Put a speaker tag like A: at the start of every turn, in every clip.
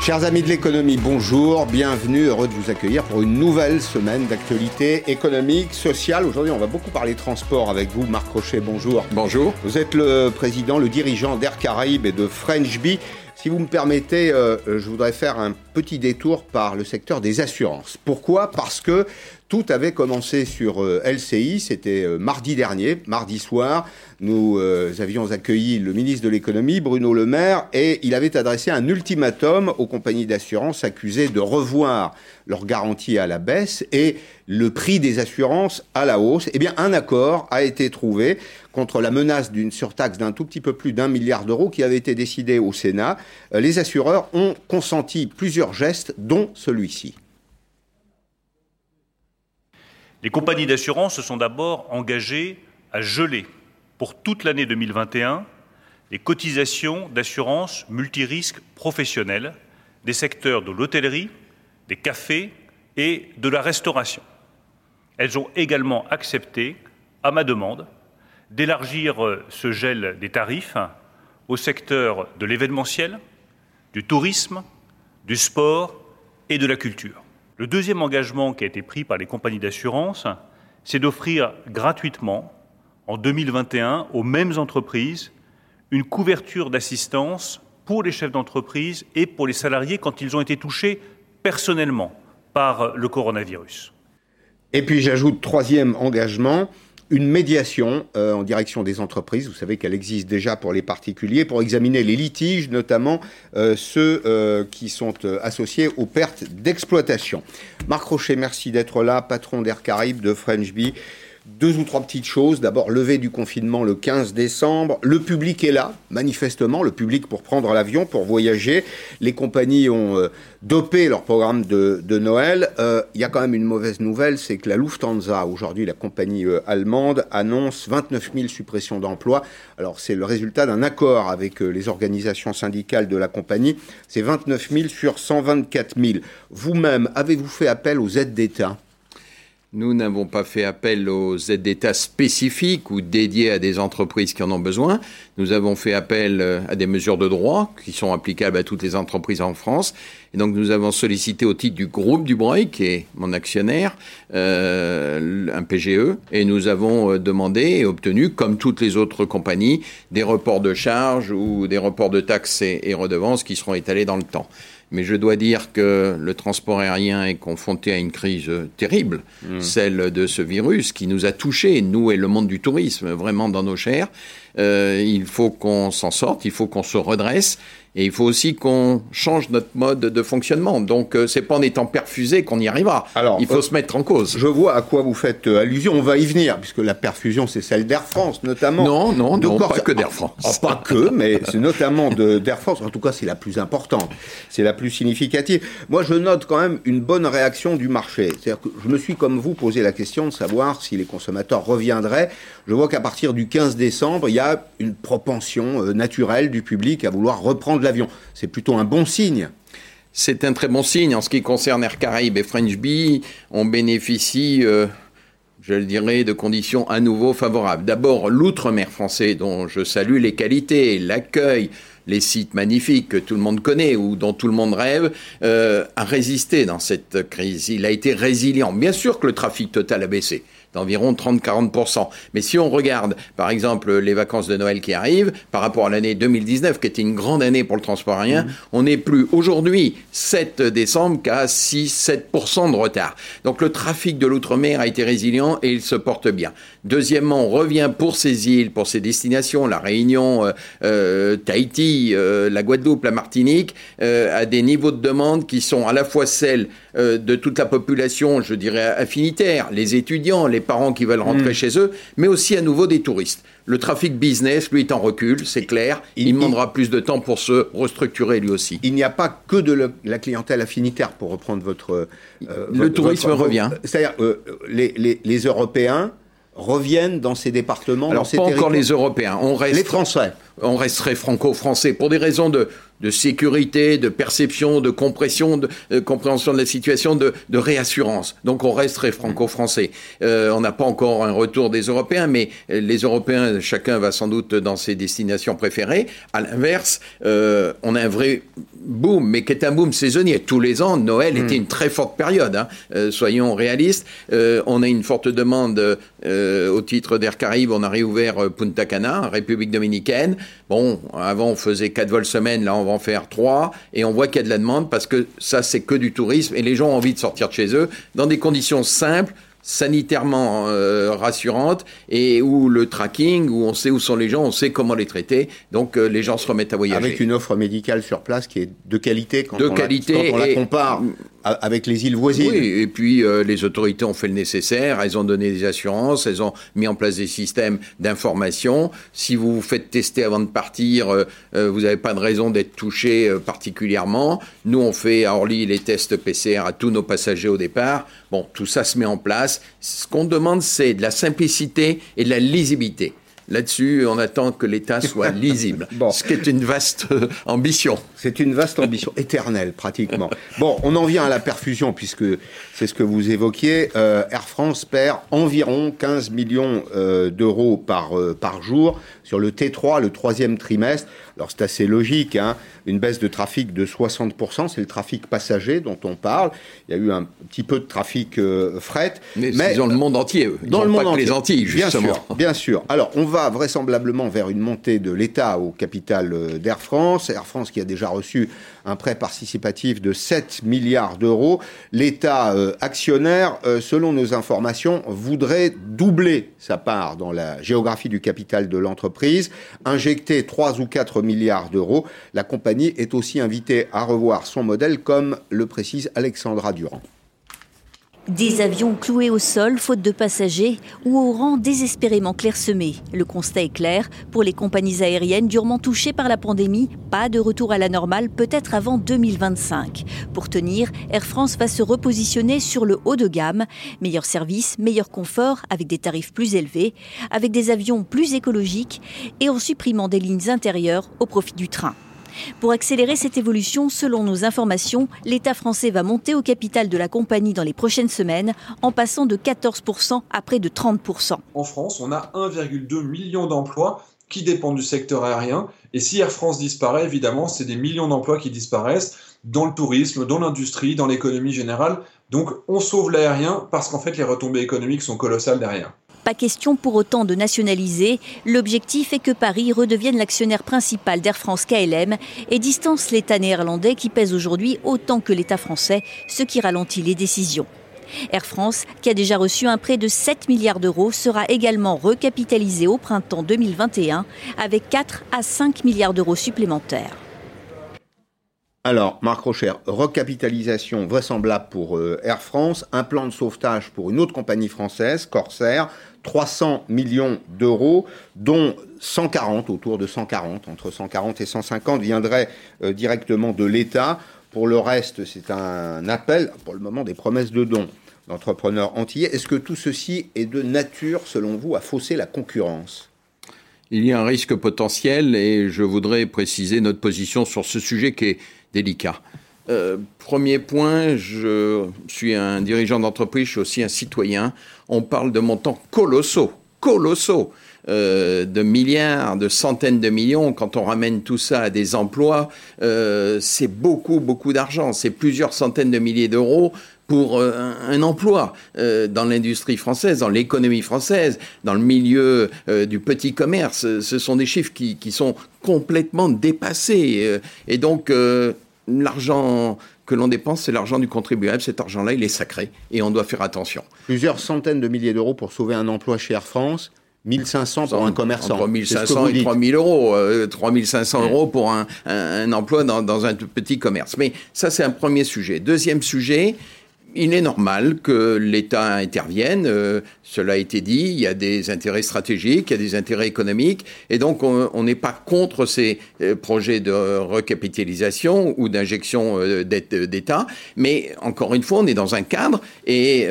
A: Chers amis de l'économie, bonjour, bienvenue, heureux de vous accueillir pour une nouvelle semaine d'actualité économique, sociale. Aujourd'hui, on va beaucoup parler transport avec vous, Marc Rocher, bonjour.
B: Bonjour.
A: Vous êtes le président, le dirigeant d'Air Caraïbes et de French Bee. Si vous me permettez, euh, je voudrais faire un petit détour par le secteur des assurances. Pourquoi? Parce que tout avait commencé sur euh, LCI, c'était euh, mardi dernier, mardi soir. Nous euh, avions accueilli le ministre de l'économie, Bruno Le Maire, et il avait adressé un ultimatum aux compagnies d'assurance accusées de revoir leurs garanties à la baisse et le prix des assurances à la hausse. Eh bien, un accord a été trouvé contre la menace d'une surtaxe d'un tout petit peu plus d'un milliard d'euros qui avait été décidée au Sénat. Les assureurs ont consenti plusieurs gestes, dont celui-ci.
C: Les compagnies d'assurance se sont d'abord engagées à geler pour toute l'année 2021 les cotisations d'assurance multirisque professionnelle des secteurs de l'hôtellerie, des cafés et de la restauration. Elles ont également accepté, à ma demande, d'élargir euh, ce gel des tarifs au secteur de l'événementiel, du tourisme, du sport et de la culture. Le deuxième engagement qui a été pris par les compagnies d'assurance, c'est d'offrir gratuitement, en 2021, aux mêmes entreprises, une couverture d'assistance pour les chefs d'entreprise et pour les salariés quand ils ont été touchés personnellement par le coronavirus.
A: Et puis j'ajoute troisième engagement, une médiation euh, en direction des entreprises. Vous savez qu'elle existe déjà pour les particuliers, pour examiner les litiges, notamment euh, ceux euh, qui sont associés aux pertes d'exploitation. Marc Rocher, merci d'être là, patron d'Air Caraïbes, de French Bee. Deux ou trois petites choses. D'abord, levée du confinement le 15 décembre. Le public est là, manifestement, le public pour prendre l'avion, pour voyager. Les compagnies ont euh, dopé leur programme de, Noël. Euh, il y a quand même une mauvaise nouvelle, c'est que la Lufthansa, aujourd'hui la compagnie euh, allemande, annonce 29 000 suppressions d'emplois. Alors c'est le résultat d'un accord avec les organisations syndicales de la compagnie. C'est 29 000 sur 124 000. Vous-même, avez-vous fait appel aux aides d'État?
B: Nous n'avons pas fait appel aux aides d'État spécifiques ou dédiées à des entreprises qui en ont besoin. Nous avons fait appel euh, à des mesures de droit qui sont applicables à toutes les entreprises en France. Et donc nous avons sollicité au titre du groupe du qui est mon actionnaire, euh, un PGE, et nous avons euh, demandé et obtenu, comme toutes les autres compagnies, des reports de charges ou des reports de taxes et redevances qui seront étalés dans le temps. Mais je dois dire que le transport aérien est confronté à une crise terrible, mmh. celle de ce virus qui nous a touchés, nous et le monde du tourisme, vraiment dans nos chairs. Euh, il faut qu'on s'en sorte, il faut qu'on se redresse. Et il faut aussi qu'on change notre mode de fonctionnement. Donc, euh, c'est pas en étant perfusé qu'on y arrivera. Alors, il faut euh, se mettre en cause.
A: Je vois à quoi vous faites euh, allusion. On va y venir, puisque la perfusion, c'est celle d'Air France, notamment.
B: Non, non, non, pas que d'Air France.
A: Ah, pas que, mais c'est notamment d'Air France. En tout cas, c'est la plus importante. C'est la plus significative. Moi, je note quand même une bonne réaction du marché. C'est-à-dire que je me suis, comme vous, posé la question de savoir si les consommateurs reviendraient. Je vois qu'à partir du 15 décembre, il y a une propension naturelle du public à vouloir reprendre l'avion. C'est plutôt un bon signe.
B: C'est un très bon signe. En ce qui concerne Air Caraïbes et French Bee, on bénéficie, euh, je le dirais, de conditions à nouveau favorables. D'abord, l'outre-mer français, dont je salue les qualités, l'accueil, les sites magnifiques que tout le monde connaît ou dont tout le monde rêve, euh, a résisté dans cette crise. Il a été résilient. Bien sûr que le trafic total a baissé d'environ 30-40%. Mais si on regarde, par exemple, les vacances de Noël qui arrivent, par rapport à l'année 2019, qui était une grande année pour le transport aérien, mmh. on n'est plus aujourd'hui 7 décembre qu'à 6-7% de retard. Donc le trafic de l'outre-mer a été résilient et il se porte bien. Deuxièmement, on revient pour ces îles, pour ces destinations, la Réunion, euh, euh, Tahiti, euh, la Guadeloupe, la Martinique, à des niveaux de demande qui sont à la fois celles de toute la population, je dirais affinitaire, les étudiants, les parents qui veulent rentrer mm. chez eux, mais aussi à nouveau des touristes. Le trafic business, lui, est en recul, c'est clair. Il, demandera plus de temps pour se restructurer lui aussi.
A: Il n'y a pas que de la clientèle affinitaire, pour reprendre votre...
B: le tourisme revient.
A: C'est-à-dire, les, les Européens reviennent dans ces départements,
B: Alors,
A: dans ces
B: pas encore les Européens. On reste,
A: les Français.
B: On resterait franco-français pour des raisons de, de sécurité, de perception, de compression, de, compréhension de la situation, de, de, réassurance. Donc on reste très franco-français. Euh, on n'a pas encore un retour des Européens, mais les Européens, chacun va sans doute dans ses destinations préférées. À l'inverse, euh, on a un vrai boom, mais qui est un boom saisonnier. Tous les ans, Noël était une très forte période. Hein. Euh, soyons réalistes. Euh, on a une forte demande euh, au titre d'Air Caraïbes. On a réouvert Punta Cana, République dominicaine. Bon, avant on faisait quatre vols semaine, en faire trois, et on voit qu'il y a de la demande parce que ça c'est que du tourisme et les gens ont envie de sortir de chez eux dans des conditions simples sanitairement euh, rassurante et où le tracking, où on sait où sont les gens, on sait comment les traiter, donc euh, les gens se remettent à voyager.
A: Avec une offre médicale sur place qui est de qualité quand, on, la, la compare avec les îles voisines.
B: Oui, et puis euh, les autorités ont fait le nécessaire, elles ont donné des assurances, elles ont mis en place des systèmes d'information. Si vous vous faites tester avant de partir, vous n'avez pas de raison d'être touché particulièrement. Nous, on fait à Orly les tests PCR à tous nos passagers au départ. Bon, tout ça se met en place. Ce qu'on demande, c'est de la simplicité et de la lisibilité. Là-dessus, on attend que l'État soit lisible, bon. ce qui est une vaste euh, ambition.
A: C'est une vaste ambition, éternelle pratiquement. Bon, on en vient à la perfusion, puisque c'est ce que vous évoquiez. Euh, Air France perd environ 15 millions euh, d'euros par, par jour sur le T3, le troisième trimestre. Alors c'est assez logique, hein. une baisse de trafic de 60%, c'est le trafic passager dont on parle. Il y a eu un petit peu de trafic euh, fret.
B: Mais, dans le monde entier, dans le monde entier. les Antilles, justement.
A: Bien sûr, bien sûr. Alors on va vraisemblablement vers une montée de l'État au capital euh, d'Air France. Air France qui a déjà reçu un prêt participatif de 7 milliards d'euros. L'État euh, actionnaire, selon nos informations, voudrait doubler sa part dans la géographie du capital de l'entreprise, injecter 3 ou 4 milliards milliards d'euros. La compagnie est aussi invitée à revoir son modèle, comme le précise Alexandra Durand.
D: Des avions cloués au sol, faute de passagers, ou au rang désespérément clairsemé. Le constat est clair. Pour les compagnies aériennes durement touchées par la pandémie, pas de retour à la normale, peut-être avant 2025. Pour tenir, Air France va se repositionner sur le haut de gamme. Meilleur service, meilleur confort, avec des tarifs plus élevés, avec des avions plus écologiques et en supprimant des lignes intérieures au profit du train. Pour accélérer cette évolution, selon nos informations, l'État français va monter au capital de la compagnie dans les prochaines semaines, en passant de 14% à près de 30%.
E: En France, on a 1,2 million d'emplois qui dépendent du secteur aérien. Et si Air France disparaît, évidemment, c'est des millions d'emplois qui disparaissent dans le tourisme, dans l'industrie, dans l'économie générale. Donc on sauve l'aérien parce qu'en fait les retombées économiques sont colossales derrière.
D: Pas question pour autant de nationaliser. L'objectif est que Paris redevienne l'actionnaire principal d'Air France KLM et distance l'État néerlandais qui pèse aujourd'hui autant que l'État français, ce qui ralentit les décisions. Air France, qui a déjà reçu un prêt de 7 milliards d'euros, sera également recapitalisé au printemps 2021 avec 4 à 5 milliards d'euros supplémentaires.
A: Alors, Marc Rocher, recapitalisation vraisemblable pour euh, Air France, un plan de sauvetage pour une autre compagnie française, Corsair, 300 millions d'euros, dont 140, autour de 140, entre 140 et 150, viendraient euh, directement de l'État. Pour le reste, c'est un appel, pour le moment, des promesses de dons d'entrepreneurs antillais. Est-ce que tout ceci est de nature, selon vous, à fausser la concurrence?
B: Il y a un risque potentiel et je voudrais préciser notre position sur ce sujet qui est délicat. Euh, premier point, je suis un dirigeant d'entreprise, je suis aussi un citoyen. On parle de montants colossaux, colossaux, euh, de milliards, de centaines de millions. Quand on ramène tout ça à des emplois, euh, c'est beaucoup, beaucoup d'argent. C'est plusieurs centaines de milliers d'euros pour un, emploi dans l'industrie française, dans l'économie française, dans le milieu du petit commerce. Ce sont des chiffres qui, qui sont complètement dépassés. et donc, l'argent que l'on dépense, c'est l'argent du contribuable. Cet argent-là, il est sacré et on doit faire attention.
A: Plusieurs centaines de milliers d'euros pour sauver un emploi chez Air France. 1500 pour un commerçant.
B: Entre 1500 et 3000 euros. 3500 euh, euros pour un, emploi dans, dans, un petit commerce. Mais ça, c'est un premier sujet. Deuxième sujet, il est normal que l'État intervienne. Euh, cela a été dit. Il y a des intérêts stratégiques, il y a des intérêts économiques, et donc on n'est pas contre ces euh, projets de recapitalisation ou d'injection euh, d'État. Mais encore une fois, on est dans un cadre, et,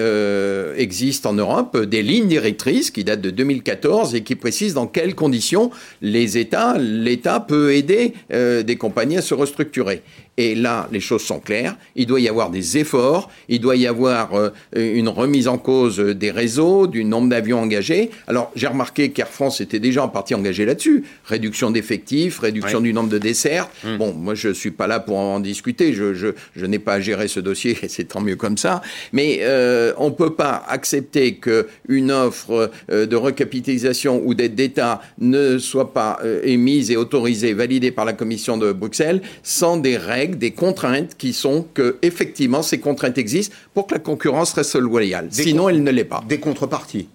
B: existent en Europe des lignes directrices qui datent de 2014 et qui précisent dans quelles conditions les États, l'État peut aider des compagnies à se restructurer. Et là, les choses sont claires. Il doit y avoir des efforts, il doit y avoir euh, une remise en cause des réseaux, du nombre d'avions engagés. Alors, j'ai remarqué qu'Air France était déjà en partie engagé là-dessus. Réduction d'effectifs, réduction du nombre de desserts. Mmh. Bon, moi, je ne suis pas là pour en discuter. Je, je, je n'ai pas à gérer ce dossier et c'est tant mieux comme ça. Mais euh, on ne peut pas accepter qu'une offre euh, de recapitalisation ou d'aide d'État ne soit pas émise et autorisée, validée par la Commission de Bruxelles sans des règles des contraintes qui sont que, effectivement, ces contraintes existent pour que la concurrence reste loyale. Sinon, elle ne l'est pas.
A: Des contreparties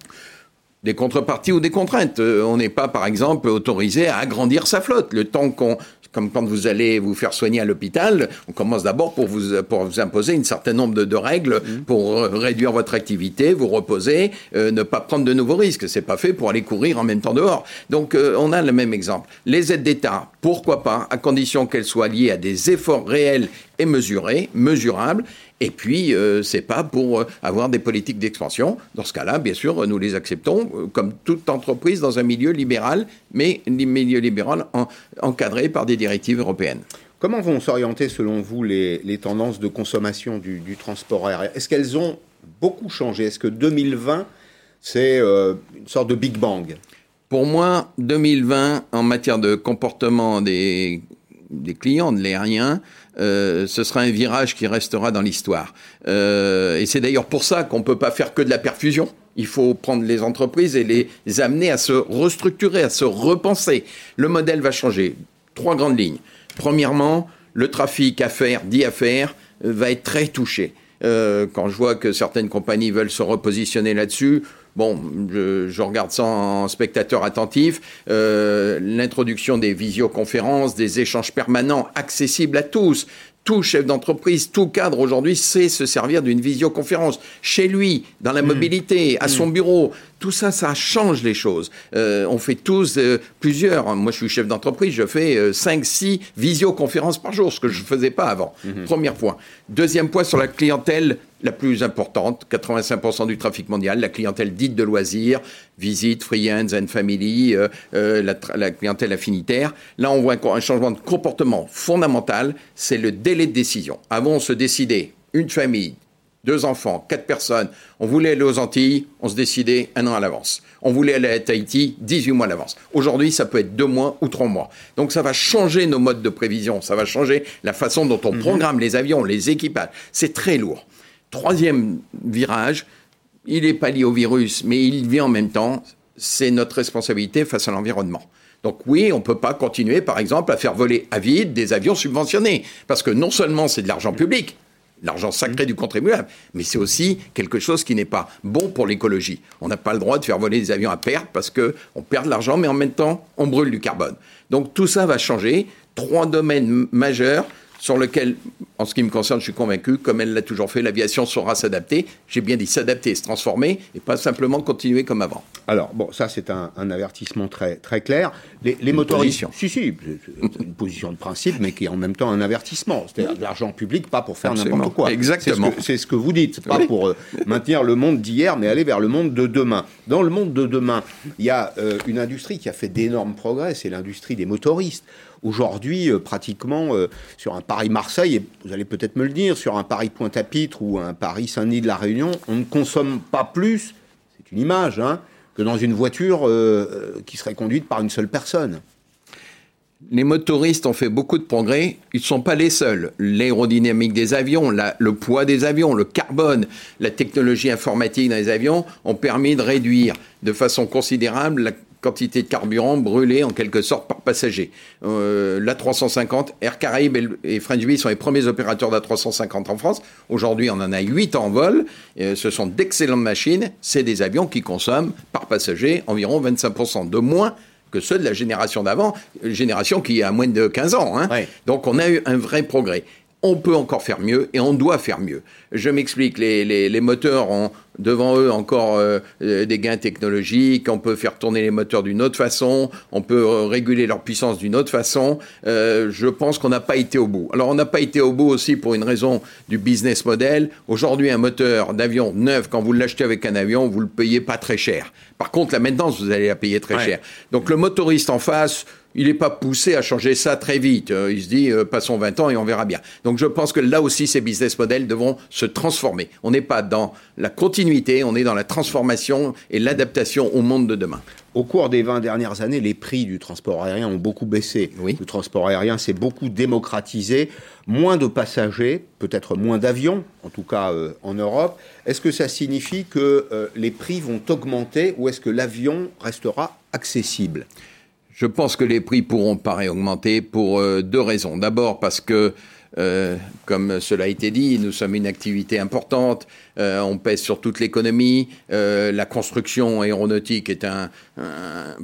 B: des contreparties ou des contraintes. Euh, on n'est pas, par exemple, autorisé à agrandir sa flotte. Le temps qu'on comme quand vous allez vous faire soigner à l'hôpital, on commence d'abord pour vous, pour vous imposer un certain nombre de, de règles mmh. pour réduire votre activité, vous reposer, euh, ne pas prendre de nouveaux risques. C'est pas fait pour aller courir en même temps dehors. Donc euh, on a le même exemple. Les aides d'État, pourquoi pas, à condition qu'elles soient liées à des efforts réels et mesurés, mesurables, et puis, euh, c'est pas pour euh, avoir des politiques d'expansion. Dans ce cas-là, bien sûr, nous les acceptons, euh, comme toute entreprise dans un milieu libéral, mais un milieu libéral encadré par des directives européennes.
A: Comment vont s'orienter, selon vous, les, tendances de consommation du, transport aérien? Est-ce qu'elles ont beaucoup changé? Est-ce que 2020, c'est une sorte de Big Bang?
B: Pour moi, 2020, en matière de comportement des, des clients de l'aérien, euh, ce sera un virage qui restera dans l'histoire. Euh, et c'est d'ailleurs pour ça qu'on ne peut pas faire que de la perfusion. Il faut prendre les entreprises et les amener à se restructurer, à se repenser. Le modèle va changer. Trois grandes lignes. Premièrement, le trafic affaires, dit affaires, va être très touché. Euh, quand je vois que certaines compagnies veulent se repositionner là-dessus, Bon, je, regarde ça en spectateur attentif. Euh, l'introduction des visioconférences, des échanges permanents accessibles à tous. Tout chef d'entreprise, tout cadre aujourd'hui sait se servir d'une visioconférence chez lui, dans la mmh. mobilité, à son mmh. bureau. Tout ça, ça change les choses. Euh, on fait tous euh, plusieurs. Moi, je suis chef d'entreprise, je fais 5, 6 visioconférences par jour, ce que je ne faisais pas avant. Mmh. Premier point. Deuxième point sur la clientèle la plus importante, 85% du trafic mondial, la clientèle dite de loisirs, visite, friends and family, euh, euh, la, clientèle affinitaire. Là, on voit un changement de comportement fondamental, c'est le délai de décision. Avant, on se décidait, une famille, deux enfants, quatre personnes, on voulait aller aux Antilles, on se décidait un an à l'avance. On voulait aller à Tahiti 18 mois à l'avance. Aujourd'hui, ça peut être deux mois ou trois mois. Donc ça va changer nos modes de prévision, ça va changer la façon dont on mhm. programme les avions, les équipages. C'est très lourd. Troisième virage, il n'est pas lié au virus, mais il vient en même temps, c'est notre responsabilité face à l'environnement. Donc oui, on ne peut pas continuer, par exemple, à faire voler à vide des avions subventionnés, parce que non seulement c'est de l'argent public, l'argent sacré du contribuable, mais c'est aussi quelque chose qui n'est pas bon pour l'écologie. On n'a pas le droit de faire voler des avions à perte parce qu'on perd de l'argent, mais en même temps, on brûle du carbone. Donc tout ça va changer. Trois domaines majeurs sur lequel, en ce qui me concerne, je suis convaincu, comme elle l'a toujours fait, l'aviation saura s'adapter. J'ai bien dit s'adapter, se transformer, et pas simplement continuer comme avant.
A: Alors, bon, ça c'est un, avertissement très, très clair. Les, les motoristes... Si, si, une position de principe, mais qui est en même temps un avertissement. C'est-à-dire de l'argent public, pas pour faire n'importe quoi.
B: Exactement.
A: C'est ce, que vous dites, pas pour euh, maintenir le monde d'hier, mais aller vers le monde de demain. Dans le monde de demain, il y a euh, une industrie qui a fait d'énormes progrès, c'est l'industrie des motoristes. Aujourd'hui, euh, pratiquement, euh, sur un Paris-Marseille, et vous allez peut-être me le dire, sur un Paris-Pointe-à-Pitre ou un Paris-Saint-Denis de la Réunion, on ne consomme pas plus, c'est une image, hein, que dans une voiture euh, qui serait conduite par une seule personne.
B: Les motoristes ont fait beaucoup de progrès. Ils ne sont pas les seuls. L'aérodynamique des avions, le poids des avions, le carbone, la technologie informatique dans les avions ont permis de réduire de façon considérable la quantité de carburant brûlé en quelque sorte par passager. Euh, L'A350, Air Caraïbes et, French sont les premiers opérateurs d'A350 en France. Aujourd'hui, on en a 8 en vol. Euh, ce sont d'excellentes machines. C'est des avions qui consomment par passager environ 25% de moins que ceux de la génération d'avant, génération qui a moins de 15 ans. Hein. Donc on a eu un vrai progrès on peut encore faire mieux et on doit faire mieux. Je m'explique, les, les, moteurs ont devant eux encore euh, euh, des gains technologiques, on peut faire tourner les moteurs d'une autre façon, on peut euh, réguler leur puissance d'une autre façon. je pense qu'on n'a pas été au bout. Alors on n'a pas été au bout aussi pour une raison du business model. Aujourd'hui, un moteur d'avion neuf, quand vous l'achetez avec un avion, vous le payez pas très cher. Par contre, la maintenance, vous allez la payer très cher. Donc le motoriste en face, il n'est pas poussé à changer ça très vite. Euh, il se dit, euh, passons 20 ans et on verra bien. Donc je pense que là aussi, ces business models devront se transformer. On n'est pas dans la continuité, on est dans la transformation et l'adaptation au monde de demain.
A: Au cours des 20 dernières années, les prix du transport aérien ont beaucoup baissé.
B: Oui.
A: Le transport aérien s'est beaucoup démocratisé. Moins de passagers, peut-être moins d'avions, en tout cas euh, en Europe. Est-ce que ça signifie que les prix vont augmenter ou est-ce que l'avion restera accessible?
B: Je pense que les prix pourront pas augmenter pour euh, deux raisons. D'abord parce que euh, comme cela a été dit, nous sommes une activité importante, euh, on pèse sur toute l'économie, euh, la construction aéronautique est un,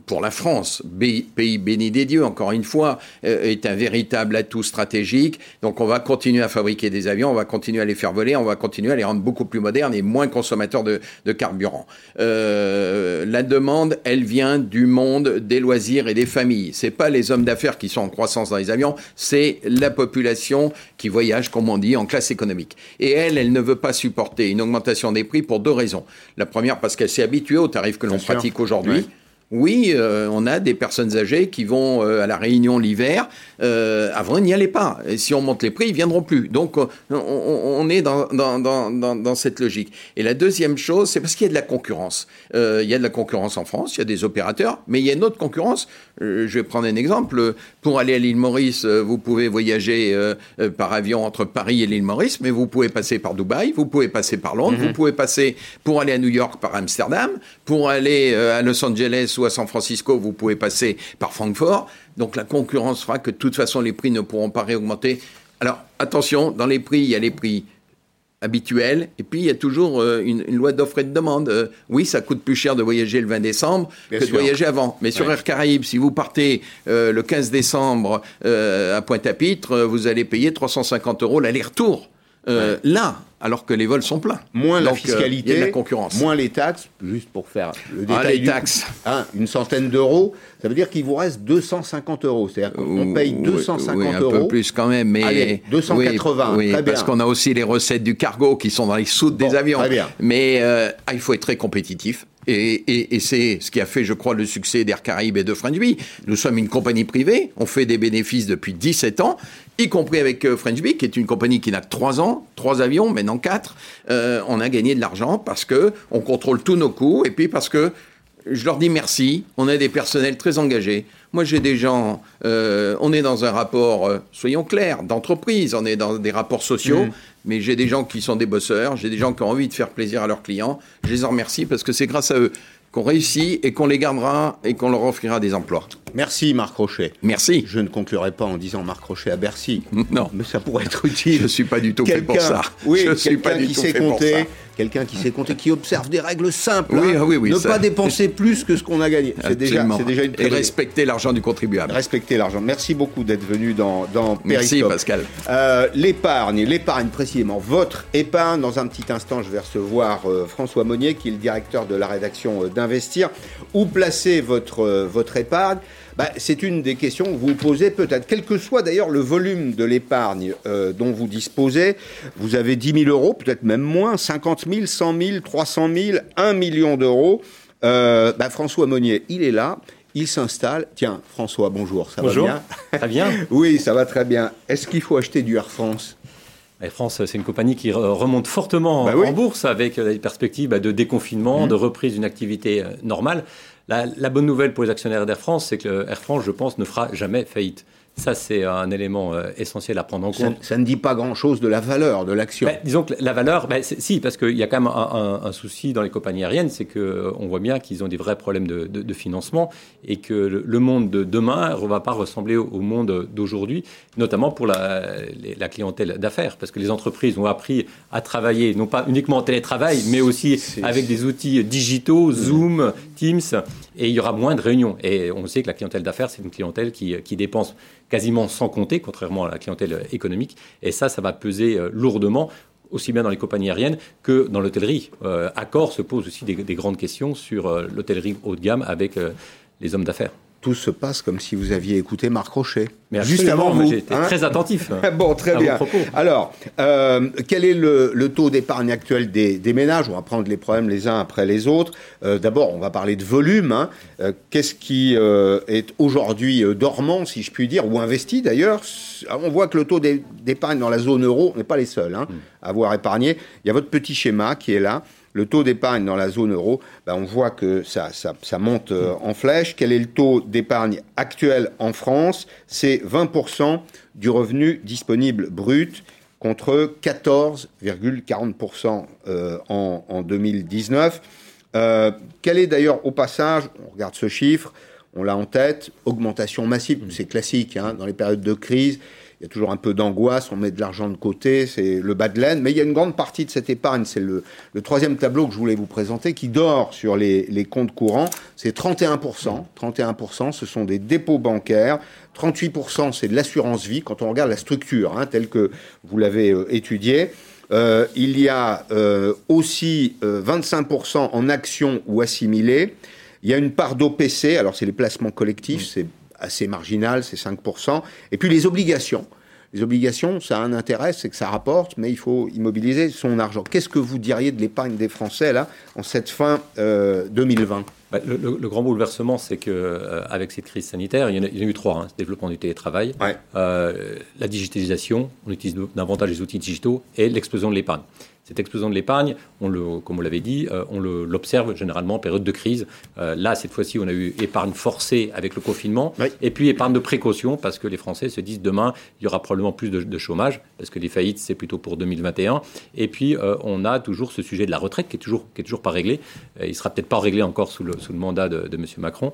B: pour la France, pays béni des dieux, encore une fois, est un véritable atout stratégique. Donc on va continuer à fabriquer des avions, on va continuer à les faire voler, on va continuer à les rendre beaucoup plus modernes et moins consommateurs de, de carburant. la demande, elle vient du monde des loisirs et des familles. C'est pas les hommes d'affaires qui sont en croissance dans les avions, c'est la population qui voyage, comme on dit, en classe économique. Et elle, elle ne veut pas supporter une augmentation des prix pour deux raisons. La première, parce qu'elle s'est habituée aux tarifs que l'on pratique aujourd'hui. Oui, euh, on a des personnes âgées qui vont euh, à la Réunion l'hiver. Euh, avant, ils n'y allaient pas. Et si on monte les prix, ils viendront plus. Donc, on, est dans, dans, cette logique. Et la deuxième chose, c'est parce qu'il y a de la concurrence. il y a de la concurrence en France, il y a des opérateurs, mais il y a une autre concurrence. je vais prendre un exemple. Pour aller à l'île Maurice, vous pouvez voyager par avion entre Paris et l'île Maurice, mais vous pouvez passer par Dubaï, vous pouvez passer par Londres, mhm. vous pouvez passer pour aller à New York par Amsterdam, pour aller à Los Angeles à San Francisco, vous pouvez passer par Francfort. Donc la concurrence fera que de toute façon, les prix ne pourront pas réaugmenter. Alors attention, dans les prix, il y a les prix habituels, et puis il y a toujours euh, une, loi d'offre et de demande. Euh, oui, ça coûte plus cher de voyager le 20 décembre que de voyager avant. Mais sur Air Caraïbes, si vous partez euh, le 15 décembre à Pointe-à-Pitre, vous allez payer 350 euros l'aller-retour. Là, alors que les vols sont pleins.
A: Moins la fiscalité,
B: la concurrence.
A: moins les taxes, juste pour faire le
B: ah, détail. les taxes.
A: Hein, une centaine d'euros, ça veut dire qu'il vous reste 250 euros. C'est-à-dire qu'on paye 250 oui, un
B: peu plus quand même, mais.
A: Allez, 280,
B: oui, Parce qu'on a aussi les recettes du cargo qui sont dans les soutes des avions.
A: Très bien.
B: Mais euh, ah, il faut être très compétitif. Et, c'est ce qui a fait, je crois, le succès d'Air Caraïbes et de French Nous sommes une compagnie privée, on fait des bénéfices depuis 17 ans, y compris avec euh, French qui est une compagnie qui n'a que 3 ans, 3 avions, maintenant 4. Euh, on a gagné de l'argent parce que on contrôle tous nos coûts et puis parce que je leur dis merci. On a des personnels très engagés. Moi, j'ai des gens. Euh, on est dans un rapport, soyons clairs, d'entreprise. On est dans des rapports sociaux. Mmh. Mais j'ai des gens qui sont des bosseurs. J'ai des gens qui ont envie de faire plaisir à leurs clients. Je les en remercie parce que c'est grâce à eux qu'on réussit et qu'on les gardera et qu'on leur offrira des emplois.
A: Merci Marc Rochet.
B: Merci.
A: Je ne conclurai pas en disant Marc Rochet à Bercy.
B: Non.
A: Mais ça pourrait être utile.
B: Je ne suis pas du tout fait pour ça.
A: Oui, je suis pas du qui tout sait compter, quelqu'un qui sait compter, qui observe des règles simples.
B: Oui, hein. oui, oui,
A: ne pas dépenser plus que ce qu'on a gagné. C'est déjà, déjà, une
B: Et respecter l'argent du contribuable.
A: Respecter l'argent. Merci beaucoup d'être venu dans, dans
B: Merci Pascal.
A: Euh, l'épargne, l'épargne précisément, votre épargne. Dans un petit instant, je vais recevoir euh, François Monnier, qui est le directeur de la rédaction euh, d'Investir. Où placer votre, votre épargne? Bah, c'est une des questions que vous vous posez peut-être. Quel que soit d'ailleurs le volume de l'épargne euh, dont vous disposez, vous avez 10 000 euros, peut-être même moins, 50 000, 100 000, 300 000, 1 million d'euros. Euh, bah, François Monnier, il est là. Il s'installe. Tiens, François, bonjour. Ça
F: va
A: bien
F: Très bien?
A: oui, ça va très bien. Est-ce qu'il faut acheter du Air France?
F: Air France, c'est une compagnie qui remonte fortement bah en bourse avec des perspectives de déconfinement, mmh. de reprise d'une activité euh, normale. La, bonne nouvelle pour les actionnaires d'Air France, c'est que Air France, je pense, ne fera jamais faillite. Ça, c'est un élément euh, essentiel à prendre en compte.
A: Ça, ne dit pas grand-chose de la valeur de l'action.
F: Ben, disons que la valeur, ben, si, parce qu'il y a quand même un, souci dans les compagnies aériennes, c'est qu'on euh, voit bien qu'ils ont des vrais problèmes de, financement et que le, monde de demain ne va pas ressembler au, monde d'aujourd'hui, notamment pour la, la clientèle d'affaires, parce que les entreprises ont appris à travailler, non pas uniquement en télétravail, mais aussi avec des outils digitaux, Zoom, Teams et il y aura moins de réunions. Et on sait que la clientèle d'affaires, c'est une clientèle qui, qui, dépense quasiment sans compter, contrairement à la clientèle économique. Et ça, ça va peser lourdement aussi bien dans les compagnies aériennes que dans l'hôtellerie. Accor se pose aussi des, des grandes questions sur l'hôtellerie haut de gamme avec les hommes d'affaires
A: tout se passe comme si vous aviez écouté Marc Rochet.
F: Mais juste avant vous. J'ai été hein très attentif.
A: bon, très bien. Alors, euh, quel est le, taux d'épargne actuel des, ménages? On va prendre les problèmes les uns après les autres. Euh, d'abord, on va parler de volume. Hein. Euh, qu'est-ce qui est aujourd'hui dormant, si je puis dire, ou investi d'ailleurs? On voit que le taux d'épargne dans la zone euro, on n'est pas les seuls hein, hmm. à avoir épargné. Il y a votre petit schéma qui est là le taux d'épargne dans la zone euro, ben, on voit que ça, monte euh, en flèche. Quel est le taux d'épargne actuel en France? C'est 20% du revenu disponible brut contre 14,40% euh, en, 2019. Euh, quel est d'ailleurs au passage, on regarde ce chiffre, on l'a en tête, augmentation massive, c'est classique hein, dans les périodes de crise, il y a toujours un peu d'angoisse, on met de l'argent de côté, c'est le bas de laine, mais il y a une grande partie de cette épargne, c'est le, troisième tableau que je voulais vous présenter, qui dort sur les, comptes courants, c'est 31%. 31%, ce sont des dépôts bancaires, 38%, c'est de l'assurance vie, quand on regarde la structure, hein, telle que vous l'avez euh, étudiée. Euh, il y a euh, aussi 25% en actions ou assimilées. Il y a une part d'OPC, alors c'est les placements collectifs, c'est assez marginal, c'est 5%. Et puis les obligations. Les obligations, ça a un intérêt, c'est que ça rapporte, mais il faut immobiliser son argent. Qu'est-ce que vous diriez de l'épargne des Français, là, en cette fin 2020 euh,
F: bah, le, grand bouleversement, c'est que euh, avec cette crise sanitaire, il y en a, eu trois hein, développement du télétravail, euh, la digitalisation, on utilise davantage les outils digitaux, et l'explosion de l'épargne. Cette explosion de l'épargne, on le, comme on l'avait dit, euh, on l'observe généralement en période de crise. Euh, là, cette fois-ci, on a eu épargne forcée avec le confinement, et puis épargne de précaution, parce que les Français se disent demain, il y aura probablement plus de, chômage, parce que les faillites, c'est plutôt pour 2021. Et puis, euh, on a toujours ce sujet de la retraite qui est toujours, qui est toujours pas réglé. il sera peut-être pas réglé encore sous le, sous le mandat de, de M. Macron.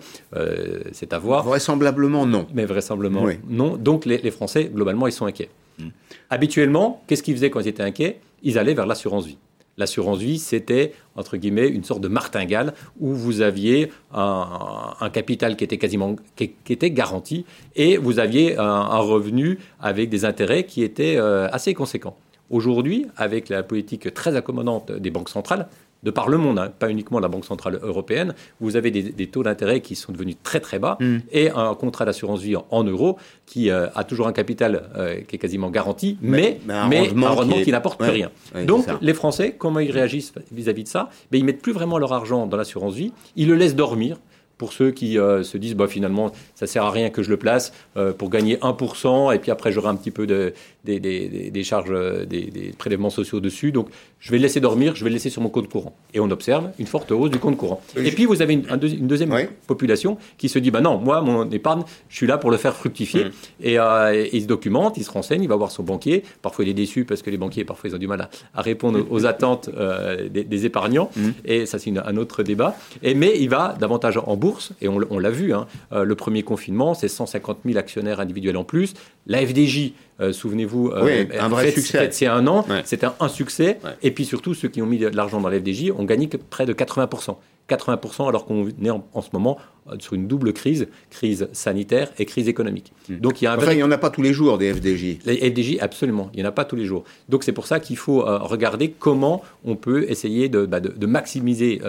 F: c'est à voir.
A: Vraisemblablement non.
F: Mais vraisemblablement non. Donc, les, les Français, globalement, ils sont inquiets. Hmm. Habituellement, qu'est-ce qu'ils faisaient quand ils étaient inquiets? Ils allaient vers l'assurance vie. L'assurance vie, c'était, entre guillemets, une sorte de martingale où vous aviez un, capital qui était quasiment qui, était garanti et vous aviez un, revenu avec des intérêts qui étaient euh, assez conséquents. Aujourd'hui, avec la politique très accommodante des banques centrales, de par le monde, hein, pas uniquement la Banque Centrale Européenne, vous avez des, taux d'intérêt qui sont devenus très très bas mm. et un contrat d'assurance vie en, euros qui euh, a toujours un capital euh, qui est quasiment garanti, mais, un, rendement qui, n'apporte plus rien. Donc les Français, comment ils réagissent vis-à-vis de ça? Ben, Ils mettent plus vraiment leur argent dans l'assurance vie, ils le laissent dormir pour ceux qui euh, se disent bah, finalement ça sert à rien que je le place pour gagner 1% et puis après j'aurai un petit peu de, des, des, des charges, des, prélèvements sociaux dessus. Donc je vais le laisser dormir, je vais le laisser sur mon compte courant. Et on observe une forte hausse du compte courant. Et puis vous avez une, une deuxième population qui se dit bah non, moi mon épargne, je suis là pour le faire fructifier. Mmh. Et, euh, il se documente, il se renseigne, il va voir son banquier. Parfois il est déçu parce que les banquiers parfois ils ont du mal à, répondre aux attentes euh, des, épargnants. Mmh. Et ça c'est un autre débat. Et, mais il va davantage en bourse et on, l'a vu. Hein. Euh, le premier confinement, c'est 150 000 actionnaires individuels en plus. La FDJ euh, souvenez-vous,
A: euh, un vrai succès.
F: C'est un an, c'était un, succès. Et puis surtout, ceux qui ont mis de l'argent dans l'FDJ ont gagné près de 80%. 80% alors qu'on est en, ce moment sur une double crise, crise sanitaire et crise économique.
A: Hmm. Donc il y a il n'y en a pas tous les jours des FDJ.
F: Les FDJ, absolument, il n'y en a pas tous les jours. Donc c'est pour ça qu'il faut regarder comment on peut essayer de, bah, maximiser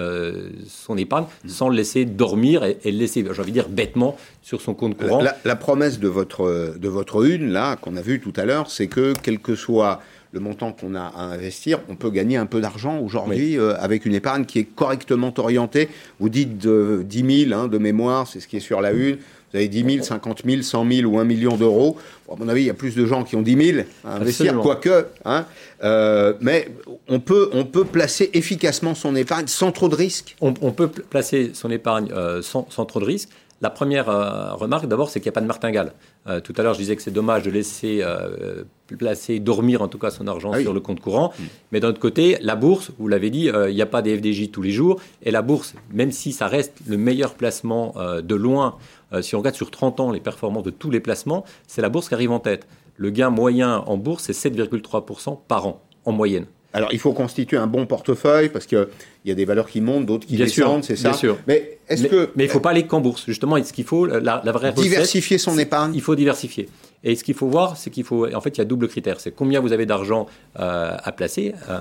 F: son épargne hmm. sans le laisser dormir et, le laisser, j'ai envie de dire, bêtement sur son compte courant.
A: La, la promesse de votre, de votre une, là, qu'on a vu tout à l'heure, c'est que quel que soit le montant qu'on a à investir, on peut gagner un peu d'argent aujourd'hui euh, avec une épargne qui est correctement orientée. Vous dites de 10 000 hein, de mémoire, c'est ce qui est sur la une. Vous avez 10 000, 50 000, 100 000 ou 1 million d'euros. à mon avis, il y a plus de gens qui ont 10 000 à investir, quoique. Hein, euh, mais on peut, on peut placer efficacement son épargne sans trop de risques.
F: On, peut placer son épargne euh, sans, sans, trop de risques. La première euh, remarque, d'abord, c'est qu'il n'y a pas de martingale. Euh, tout à l'heure, je disais que c'est dommage de laisser euh, placer, dormir en tout cas son argent ah sur le compte courant. Mm. Mais d'un autre côté, la bourse, vous l'avez dit, il n'y a pas des FDJ tous les jours. Et la bourse, même si ça reste le meilleur placement de loin, si on regarde sur 30 ans les performances de tous les placements, c'est la bourse qui arrive en tête. Le gain moyen en bourse, c'est 7,3% par an, en moyenne.
A: Alors, il faut constituer un bon portefeuille parce qu'il il y a des valeurs qui montent, d'autres qui descendent, c'est ça
F: Bien sûr.
A: Mais est-ce
F: que mais il faut pas aller qu'en bourse. Justement, ce qu'il faut, la, la vraie
A: diversifier son épargne.
F: Il faut diversifier. Et ce qu'il faut voir, c'est qu'il faut. En fait, il y a double critère. C'est combien vous avez d'argent euh, à placer, euh,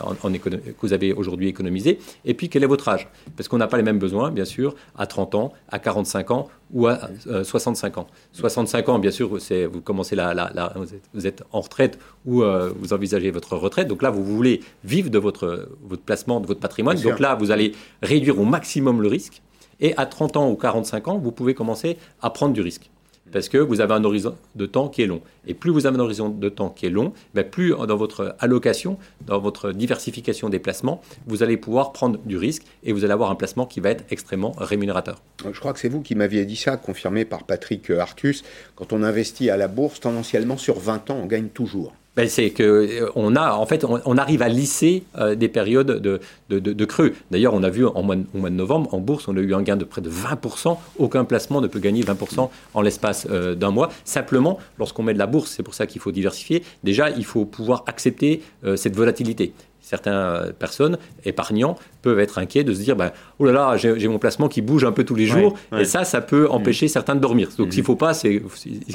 F: en, que vous avez aujourd'hui économisé, et puis quel est votre âge. Parce qu'on n'a pas les mêmes besoins, bien sûr, à 30 ans, à 45 ans ou à 65 euh, ans. 65 ans, bien sûr, vous commencez la, la, vous êtes en retraite ou vous envisagez votre retraite. Donc là, vous voulez vivre de votre, votre placement, de votre patrimoine. Donc là, vous allez réduire au maximum le risque. Et à 30 ans ou 45 ans, vous pouvez commencer à prendre du risque parce que vous avez un horizon de temps qui est long. Et plus vous avez un horizon de temps qui est long, ben plus dans votre allocation, dans votre diversification des placements, vous allez pouvoir prendre du risque et vous allez avoir un placement qui va être extrêmement rémunérateur.
A: Je crois que c'est vous qui m'aviez dit ça, confirmé par Patrick Artus. Quand on investit à la bourse, tendanciellement sur 20 ans, on gagne toujours
F: ben c'est que euh, on a en fait on, arrive à lisser euh, des périodes de, de, creux. D'ailleurs, on a vu en mois, au mois de novembre en bourse, on a eu un gain de près de 20%. Aucun placement ne peut gagner 20% en l'espace euh, d'un mois. Simplement, lorsqu'on met de la bourse, c'est pour ça qu'il faut diversifier. Déjà, il faut pouvoir accepter cette volatilité certaines personnes, épargnants, peuvent être inquiets de se dire ben, oh là là, j'ai mon placement qui bouge un peu tous les jours, et ça, ça peut empêcher certains de dormir. Donc, ce qu'il faut pas, c'est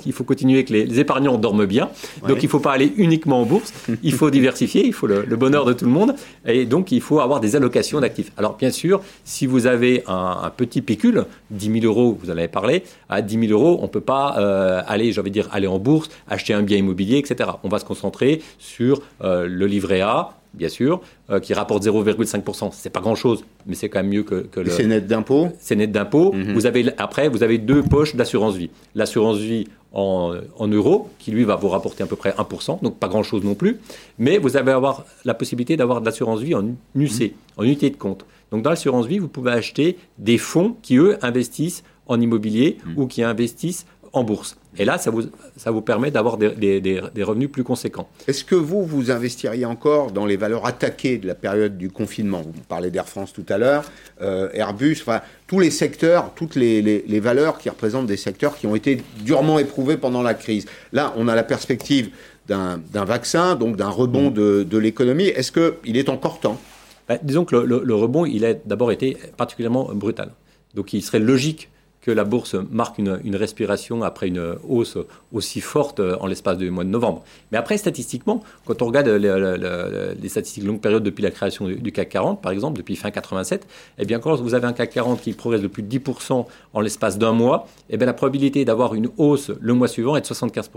F: qu'il faut continuer que les, épargnants dorment bien. Donc, il ne faut pas aller uniquement en bourse, il faut diversifier, il faut le, bonheur de tout le monde, et donc il faut avoir des allocations d'actifs. Alors, bien sûr, si vous avez un, petit pécule, 10 000 euros, vous en avez parlé, à 10 000 euros, on ne peut pas euh, aller, j'avais dire, aller en bourse, acheter un bien immobilier, etc. On va se concentrer sur euh, le livret A, bien sûr, euh, qui rapporte 0,5%. C'est pas grand-chose, mais c'est quand même mieux que, le.
A: C'est net d'impôt.
F: C'est net d'impôt. Mhm. Vous avez après, vous avez deux poches d'assurance vie. L'assurance vie en, euros, qui lui va vous rapporter à peu près 1%, donc pas grand-chose non plus. Mais vous allez avoir la possibilité d'avoir de l'assurance vie en UC, mhm. en unité de compte. Donc dans l'assurance vie, vous pouvez acheter des fonds qui eux investissent en immobilier mhm. ou qui investissent en bourse. Et là, ça vous, ça vous permet d'avoir des, des, revenus plus conséquents.
A: Est-ce que vous, vous investiriez encore dans les valeurs attaquées de la période du confinement? Vous parlez d'Air France tout à l'heure, euh, Airbus, enfin, tous les secteurs, toutes les, les, valeurs qui représentent des secteurs qui ont été durement éprouvés pendant la crise. Là, on a la perspective d'un vaccin, donc d'un rebond de, de l'économie. Est-ce qu'il est encore temps?
F: Ben, Disons que le, le rebond, il a d'abord été particulièrement brutal. Donc il serait logique que la bourse marque une, respiration après une hausse aussi forte en l'espace du mois de novembre. Mais après, statistiquement, quand on regarde les, statistiques longue période depuis la création du, CAC 40, par exemple, depuis fin 87, eh bien, quand vous avez un CAC 40 qui progresse de plus de 10% en l'espace d'un mois, eh bien, la probabilité d'avoir une hausse le mois suivant est de 75%.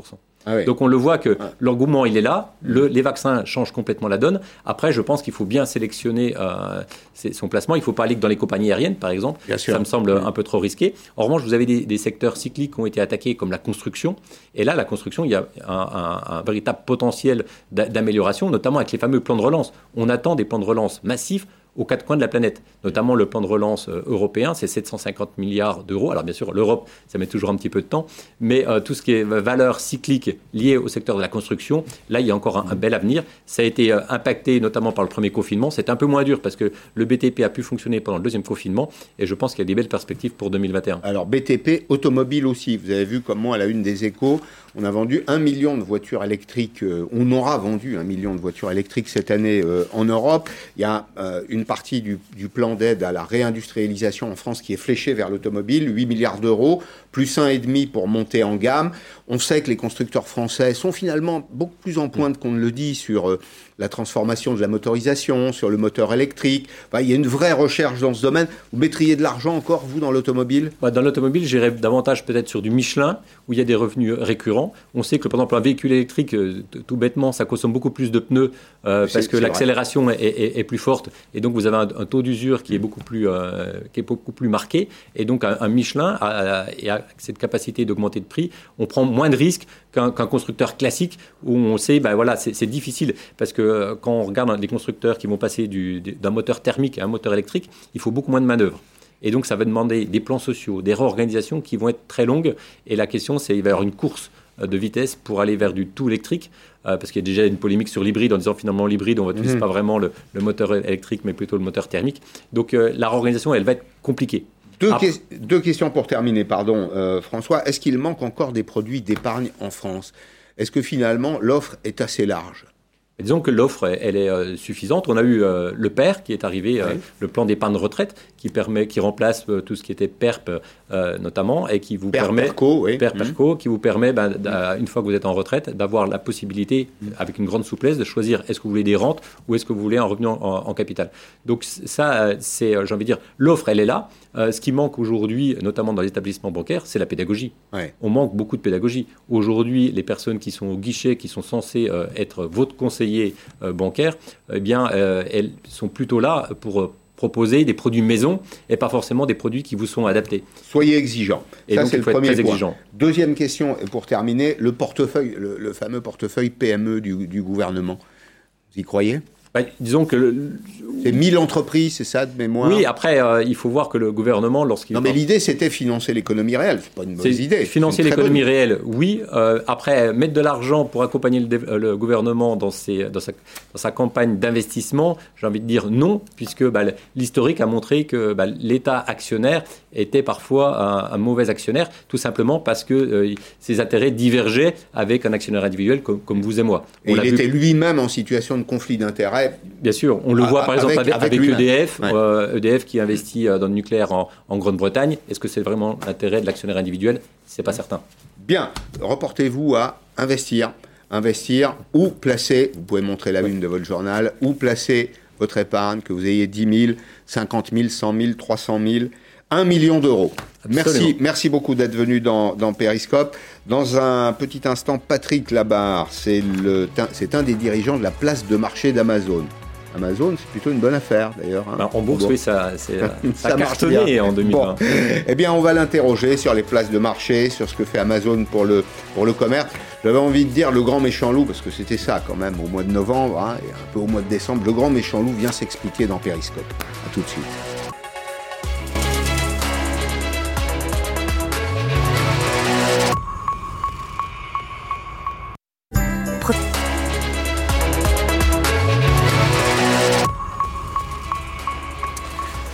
F: Ah Donc on le voit que l'engouement, il est là, les vaccins changent complètement la donne. Après, je pense qu'il faut bien sélectionner euh, son placement. Il ne faut pas aller que dans les compagnies aériennes, par exemple. Ça me semble un peu trop risqué. En revanche, vous avez des, secteurs cycliques qui ont été attaqués, comme la construction. Et là, la construction, il y a un, véritable potentiel d'amélioration, notamment avec les fameux plans de relance. On attend des plans de relance massifs aux quatre coins de la planète, notamment le plan de relance euh, européen, c'est 750 milliards d'euros. Alors bien sûr, l'Europe, ça met toujours un petit peu de temps, mais euh, tout ce qui est valeur cyclique liée au secteur de la construction, là, il y a encore un, bel avenir. Ça a été euh, impacté notamment par le premier confinement. C'est un peu moins dur parce que le BTP a pu fonctionner pendant le deuxième confinement, et je pense qu'il y a des belles perspectives pour 2021.
A: Alors BTP, automobile aussi. Vous avez vu comment à la une des échos, on a vendu un million de voitures électriques, on aura vendu un million de voitures électriques cette année en Europe. Il y a une une partie du, plan d'aide à la réindustrialisation en France qui est fléchée vers l'automobile, 8 milliards d'euros, plus 1,5 pour monter en gamme. On sait que les constructeurs français sont finalement beaucoup plus en pointe qu'on ne le dit sur euh, la transformation de la motorisation, sur le moteur électrique. il y a une vraie recherche dans ce domaine. Vous mettriez de l'argent encore, vous, dans l'automobile?
F: Bah, Dans l'automobile, j'irais davantage peut-être sur du Michelin, où il y a des revenus récurrents. On sait que, par exemple, un véhicule électrique, euh, tout bêtement, ça consomme beaucoup plus de pneus euh, parce que l'accélération est, plus forte. Et donc, vous avez un, taux d'usure qui, est beaucoup plus, euh, qui est beaucoup plus marqué. Et donc, un, Michelin a, cette capacité d'augmenter de prix. On prend moins de risques qu'un constructeur classique où on sait, ben voilà, c'est difficile parce que euh, quand on regarde les constructeurs qui vont passer d'un moteur thermique à un moteur électrique, il faut beaucoup moins de manœuvres. Et donc, ça va demander des plans sociaux, des réorganisations qui vont être très longues. Et la question, c'est il va y avoir une course euh, de vitesse pour aller vers du tout électrique, euh, parce qu'il y a déjà une polémique sur l'hybride en disant finalement l'hybride, on n'utilise mmh. pas vraiment le, moteur électrique, mais plutôt le moteur thermique. Donc, la réorganisation, elle va être compliquée.
A: Deux, questions pour terminer, pardon, François. Est-ce qu'il manque encore des produits d'épargne en France? Est-ce que finalement l'offre est assez large?
F: Disons que l'offre, elle est euh, suffisante. On a eu euh, le PER qui est arrivé, euh, le plan d'épargne retraite, qui permet, qui remplace tout ce qui était PERP notamment, et qui vous permet,
A: Perco, oui.
F: PERP, Perco, qui vous permet, ben, une fois que vous êtes en retraite, d'avoir la possibilité, avec une grande souplesse, de choisir est-ce que vous voulez des rentes ou est-ce que vous voulez un revenu en, capital. Donc ça, c'est, j'ai envie de dire, l'offre, elle est là. ce qui manque aujourd'hui, notamment dans les établissements bancaires, c'est la pédagogie. On manque beaucoup de pédagogie. Aujourd'hui, les personnes qui sont au guichet, qui sont censées être votre conseiller euh, bancaire, eh bien, euh, elles sont plutôt là pour euh, proposer des produits maison et pas forcément des produits qui vous sont adaptés.
A: Soyez exigeants. Et Ça, c'est le premier point. Exigeant. Deuxième question, pour terminer, le portefeuille, le, fameux portefeuille PME du, du gouvernement. Vous y croyez?
F: Bah, disons que.
A: C'est 1000 entreprises, c'est ça de mémoire
F: Oui, après, euh, il faut voir que le gouvernement, lorsqu'il.
A: Non, mais l'idée, c'était financer l'économie réelle. C'est pas une mauvaise idée.
F: Financer l'économie réelle, oui. Euh, après, mettre de l'argent pour accompagner le, gouvernement dans, ses, dans, sa, dans, sa, campagne d'investissement, j'ai envie de dire non, puisque bah, l'historique a montré que bah, l'État actionnaire était parfois un, mauvais actionnaire, tout simplement parce que euh, ses intérêts divergeaient avec un actionnaire individuel comme, comme vous et moi.
A: et il était lui-même en situation de conflit d'intérêts
F: Bien sûr, on le voit par exemple avec, EDF, EDF euh, e qui investit euh, dans le nucléaire en, Grande-Bretagne. Est-ce que c'est vraiment l'intérêt de l'actionnaire individuel? C'est pas certain.
A: Bien, reportez-vous à investir. Investir ou placer, vous pouvez montrer la lune de votre journal, ou placer votre épargne, que vous ayez 10 000, 50 000, 100 000, 300 000, 1 million d'euros. Merci, merci beaucoup d'être venu dans, dans Periscope. Dans un petit instant, Patrick Labarre, c'est un des dirigeants de la place de marché d'Amazon. Amazon, c'est plutôt une bonne affaire d'ailleurs.
F: Hein. Bah, en bourse, oui, ça, ça, a cartonné en 2020.
A: Eh bien, on va l'interroger sur les places de marché, sur ce que fait Amazon pour le, pour le commerce. J'avais envie de dire le grand méchant loup, parce que c'était ça quand même au mois de novembre hein, et un peu au mois de décembre. Le grand méchant loup vient s'expliquer dans Periscope. A tout de suite.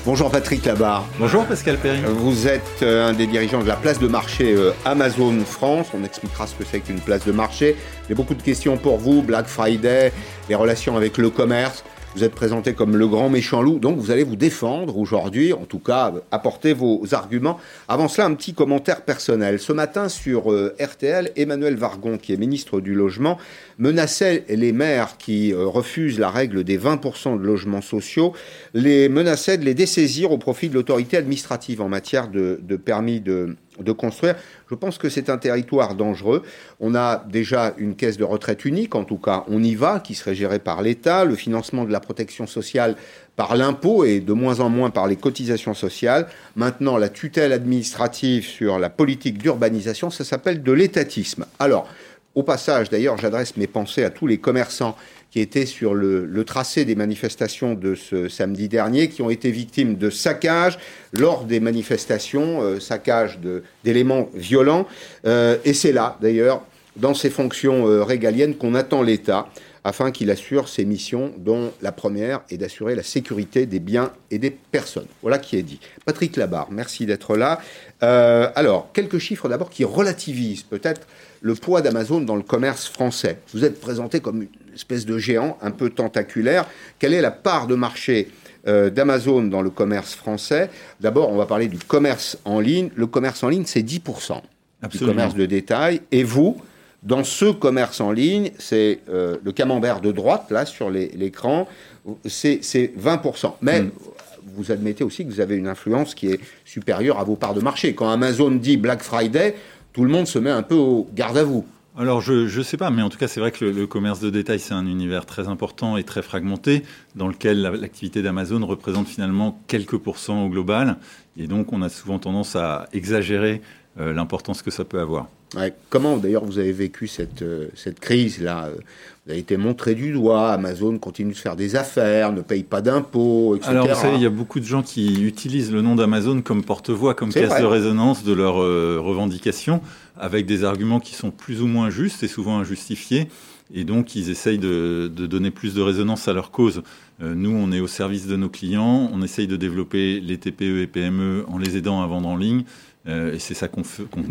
A: Bonjour Patrick Labarre.
G: Bonjour Pascal Perry.
A: Vous êtes euh, un des dirigeants de la place de marché euh, Amazon France. On expliquera ce que c'est qu'une place de marché. J'ai beaucoup de questions pour vous. Black Friday, les relations avec le commerce. Vous êtes présenté comme le grand méchant loup, donc vous allez vous défendre aujourd'hui, en tout cas apporter vos arguments. Avant cela, un petit commentaire personnel. Ce matin sur euh, RTL, Emmanuel Vargon, qui est ministre du Logement, menaçait les maires qui euh, refusent la règle des 20% de logements sociaux, les menaçait de les dessaisir au profit de l'autorité administrative en matière de permis de de construire. Je pense que c'est un territoire dangereux. On a déjà une caisse de retraite unique, en tout cas on y va, qui serait gérée par l'État, le financement de la protection sociale par l'impôt et de moins en moins par les cotisations sociales. Maintenant, la tutelle administrative sur la politique d'urbanisation, ça s'appelle de l'étatisme. Alors, au passage, d'ailleurs, j'adresse mes pensées à tous les commerçants qui étaient sur le, tracé des manifestations de ce samedi dernier, qui ont été victimes de saccages lors des manifestations, euh, saccages d'éléments violents. Euh, et c'est là, d'ailleurs, dans ces fonctions euh, régaliennes, qu'on attend l'État afin qu'il assure ses missions, dont la première est d'assurer la sécurité des biens et des personnes. Voilà qui est dit. Patrick Labarre, merci d'être là. alors, quelques chiffres d'abord qui relativisent peut-être le poids d'Amazon dans le commerce français. Vous êtes présenté comme une espèce de géant un peu tentaculaire. Quelle est la part de marché euh, d'Amazon dans le commerce français? D'abord, on va parler du commerce en ligne. Le commerce en ligne, c'est 10% du commerce de détail. Et vous, dans ce commerce en ligne, c'est euh, le camembert de droite, là, sur l'écran, c'est 20%. Mais hmm. vous admettez aussi que vous avez une influence qui est supérieure à vos parts de marché. Quand Amazon dit Black Friday, tout le monde se met un peu au garde à vous.
G: Alors je ne sais pas, mais en tout cas c'est vrai que le, commerce de détail c'est un univers très important et très fragmenté dans lequel l'activité d'Amazon représente finalement quelques pourcents au global et donc on a souvent tendance à exagérer euh, l'importance que ça peut avoir.
A: Comment d'ailleurs vous avez vécu cette, euh, cette crise-là? Vous avez été montré du doigt, Amazon continue de faire des affaires, ne paye pas d'impôts, etc.
G: Alors vous savez, il y a beaucoup de gens qui utilisent le nom d'Amazon comme porte-voix, comme caisse de résonance de leurs euh, revendications, avec des arguments qui sont plus ou moins justes et souvent injustifiés. Et donc, ils essayent de, donner plus de résonance à leur cause. Euh, nous, on est au service de nos clients, on essaye de développer les TPE et PME en les aidant à vendre en ligne. Euh, et c'est ça qu'on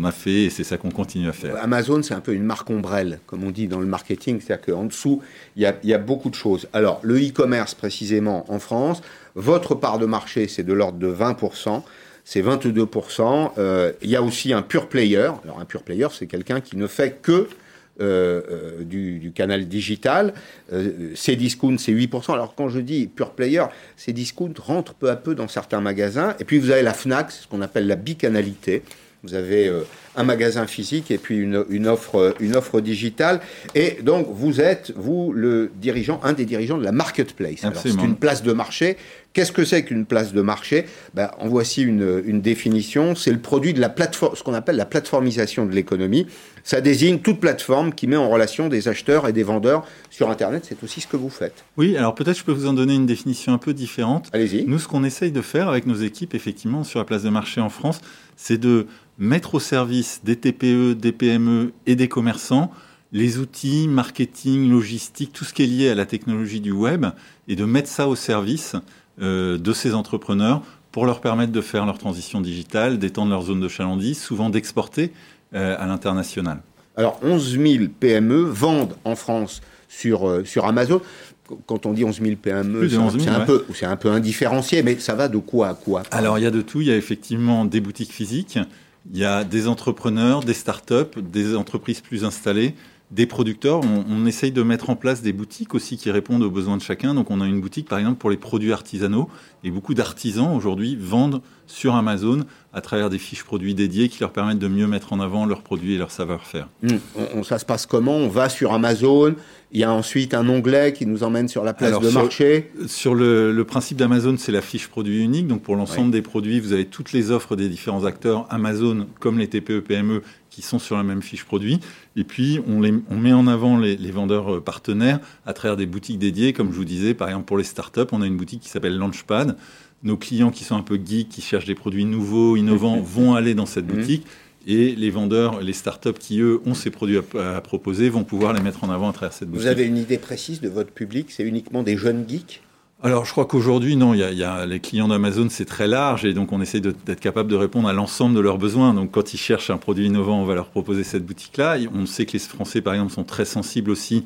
G: a fait et c'est ça qu'on continue à faire.
A: Amazon, c'est un peu une marque ombrelle, comme on dit dans le marketing. C'est-à-dire qu'en dessous, il y, a, beaucoup de choses. Alors, le e-commerce, précisément, en France, votre part de marché, c'est de l'ordre de 20% c'est 22%. Euh, il y a aussi un pure player. Alors un pure player, c'est quelqu'un qui ne fait que euh, euh, du, canal digital. Euh, Cdiscount, c'est 8%. Alors quand je dis pure player, Cdiscount rentre peu à peu dans certains magasins. Et puis vous avez la FNAC, ce qu'on appelle la bicanalité. Vous avez un magasin physique et puis une, offre, une offre digitale. Et donc, vous êtes, vous, le dirigeant, un des dirigeants de la marketplace. C'est une place de marché. Qu'est-ce que c'est qu'une place de marché? Ben, En voici une, une définition. C'est le produit de la plateforme, ce qu'on appelle la plateformisation de l'économie. Ça désigne toute plateforme qui met en relation des acheteurs et des vendeurs sur Internet. C'est aussi ce que vous faites.
G: Oui, alors peut-être je peux vous en donner une définition un peu différente.
A: Allez-y.
G: Nous, ce qu'on essaye de faire avec nos équipes, effectivement, sur la place de marché en France, c'est de mettre au service des TPE, des PME et des commerçants les outils, marketing, logistique, tout ce qui est lié à la technologie du web, et de mettre ça au service euh, de ces entrepreneurs pour leur permettre de faire leur transition digitale, d'étendre leur zone de chalandise, souvent d'exporter à l'international.
A: Alors 11 000 PME vendent en France sur, euh, sur Amazon quand on dit 11 000 PME, c'est un, peu, un peu indifférencié, mais ça va de quoi à quoi?
G: Alors il y a de tout. Il y a effectivement des boutiques physiques, il y a des entrepreneurs, des start-up, des entreprises plus installées, des producteurs. On, on, essaye de mettre en place des boutiques aussi qui répondent aux besoins de chacun. Donc on a une boutique par exemple pour les produits artisanaux et beaucoup d'artisans aujourd'hui vendent sur Amazon à travers des fiches produits dédiées qui leur permettent de mieux mettre en avant leurs produits et leur savoir-faire.
A: Mmh. ça se passe comment? On va sur Amazon, il y a ensuite un onglet qui nous emmène sur la place de marché.
G: Sur le, principe d'Amazon, c'est la fiche produit unique. Donc pour l'ensemble des produits, vous avez toutes les offres des différents acteurs Amazon comme les TPE PME qui sont sur la même fiche produit. Et puis on, les, on met en avant les, les, vendeurs euh, partenaires à travers des boutiques dédiées. Comme je vous disais, par exemple pour les startups, on a une boutique qui s'appelle Launchpad nos clients qui sont un peu geeks, qui cherchent des produits nouveaux, innovants, vont aller dans cette mhm. boutique. Et les vendeurs, les startups qui, eux, ont ces produits à, proposer, vont pouvoir les mettre en avant à travers cette boutique.
A: Vous avez une idée précise de votre public? C'est uniquement des jeunes geeks?
G: Alors, je crois qu'aujourd'hui, non, il y, a, les clients d'Amazon, c'est très large et donc on essaie d'être capable de répondre à l'ensemble de leurs besoins. Donc, quand ils cherchent un produit innovant, on va leur proposer cette boutique-là. On sait que les Français, par exemple, sont très sensibles aussi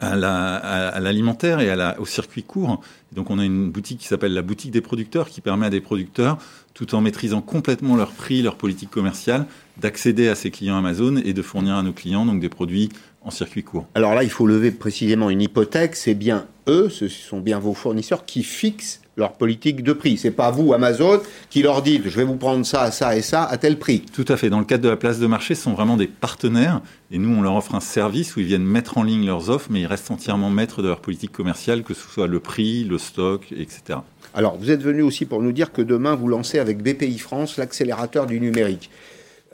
G: à l'alimentaire et au circuit court. Donc on a une boutique qui s'appelle la boutique des producteurs qui permet à des producteurs, tout en maîtrisant complètement leur prix, leur politique commerciale, d'accéder à ces clients Amazon et de fournir à nos clients donc des produits en circuit court.
A: Alors là, il faut lever précisément une hypothèque, c'est bien eux, ce sont bien vos fournisseurs qui fixent leur politique de prix. C'est pas vous, Amazon, qui leur dites je vais vous prendre ça, ça et ça à tel prix.
G: Tout à fait. Dans le cadre de la place de marché, ce sont vraiment des partenaires et nous, on leur offre un service où ils viennent mettre en ligne leurs offres, mais ils restent entièrement maîtres de leur politique commerciale, que ce soit le prix, le stock, etc.
A: Alors, vous êtes venu aussi pour nous dire que demain, vous lancez avec BPI France l'accélérateur du numérique.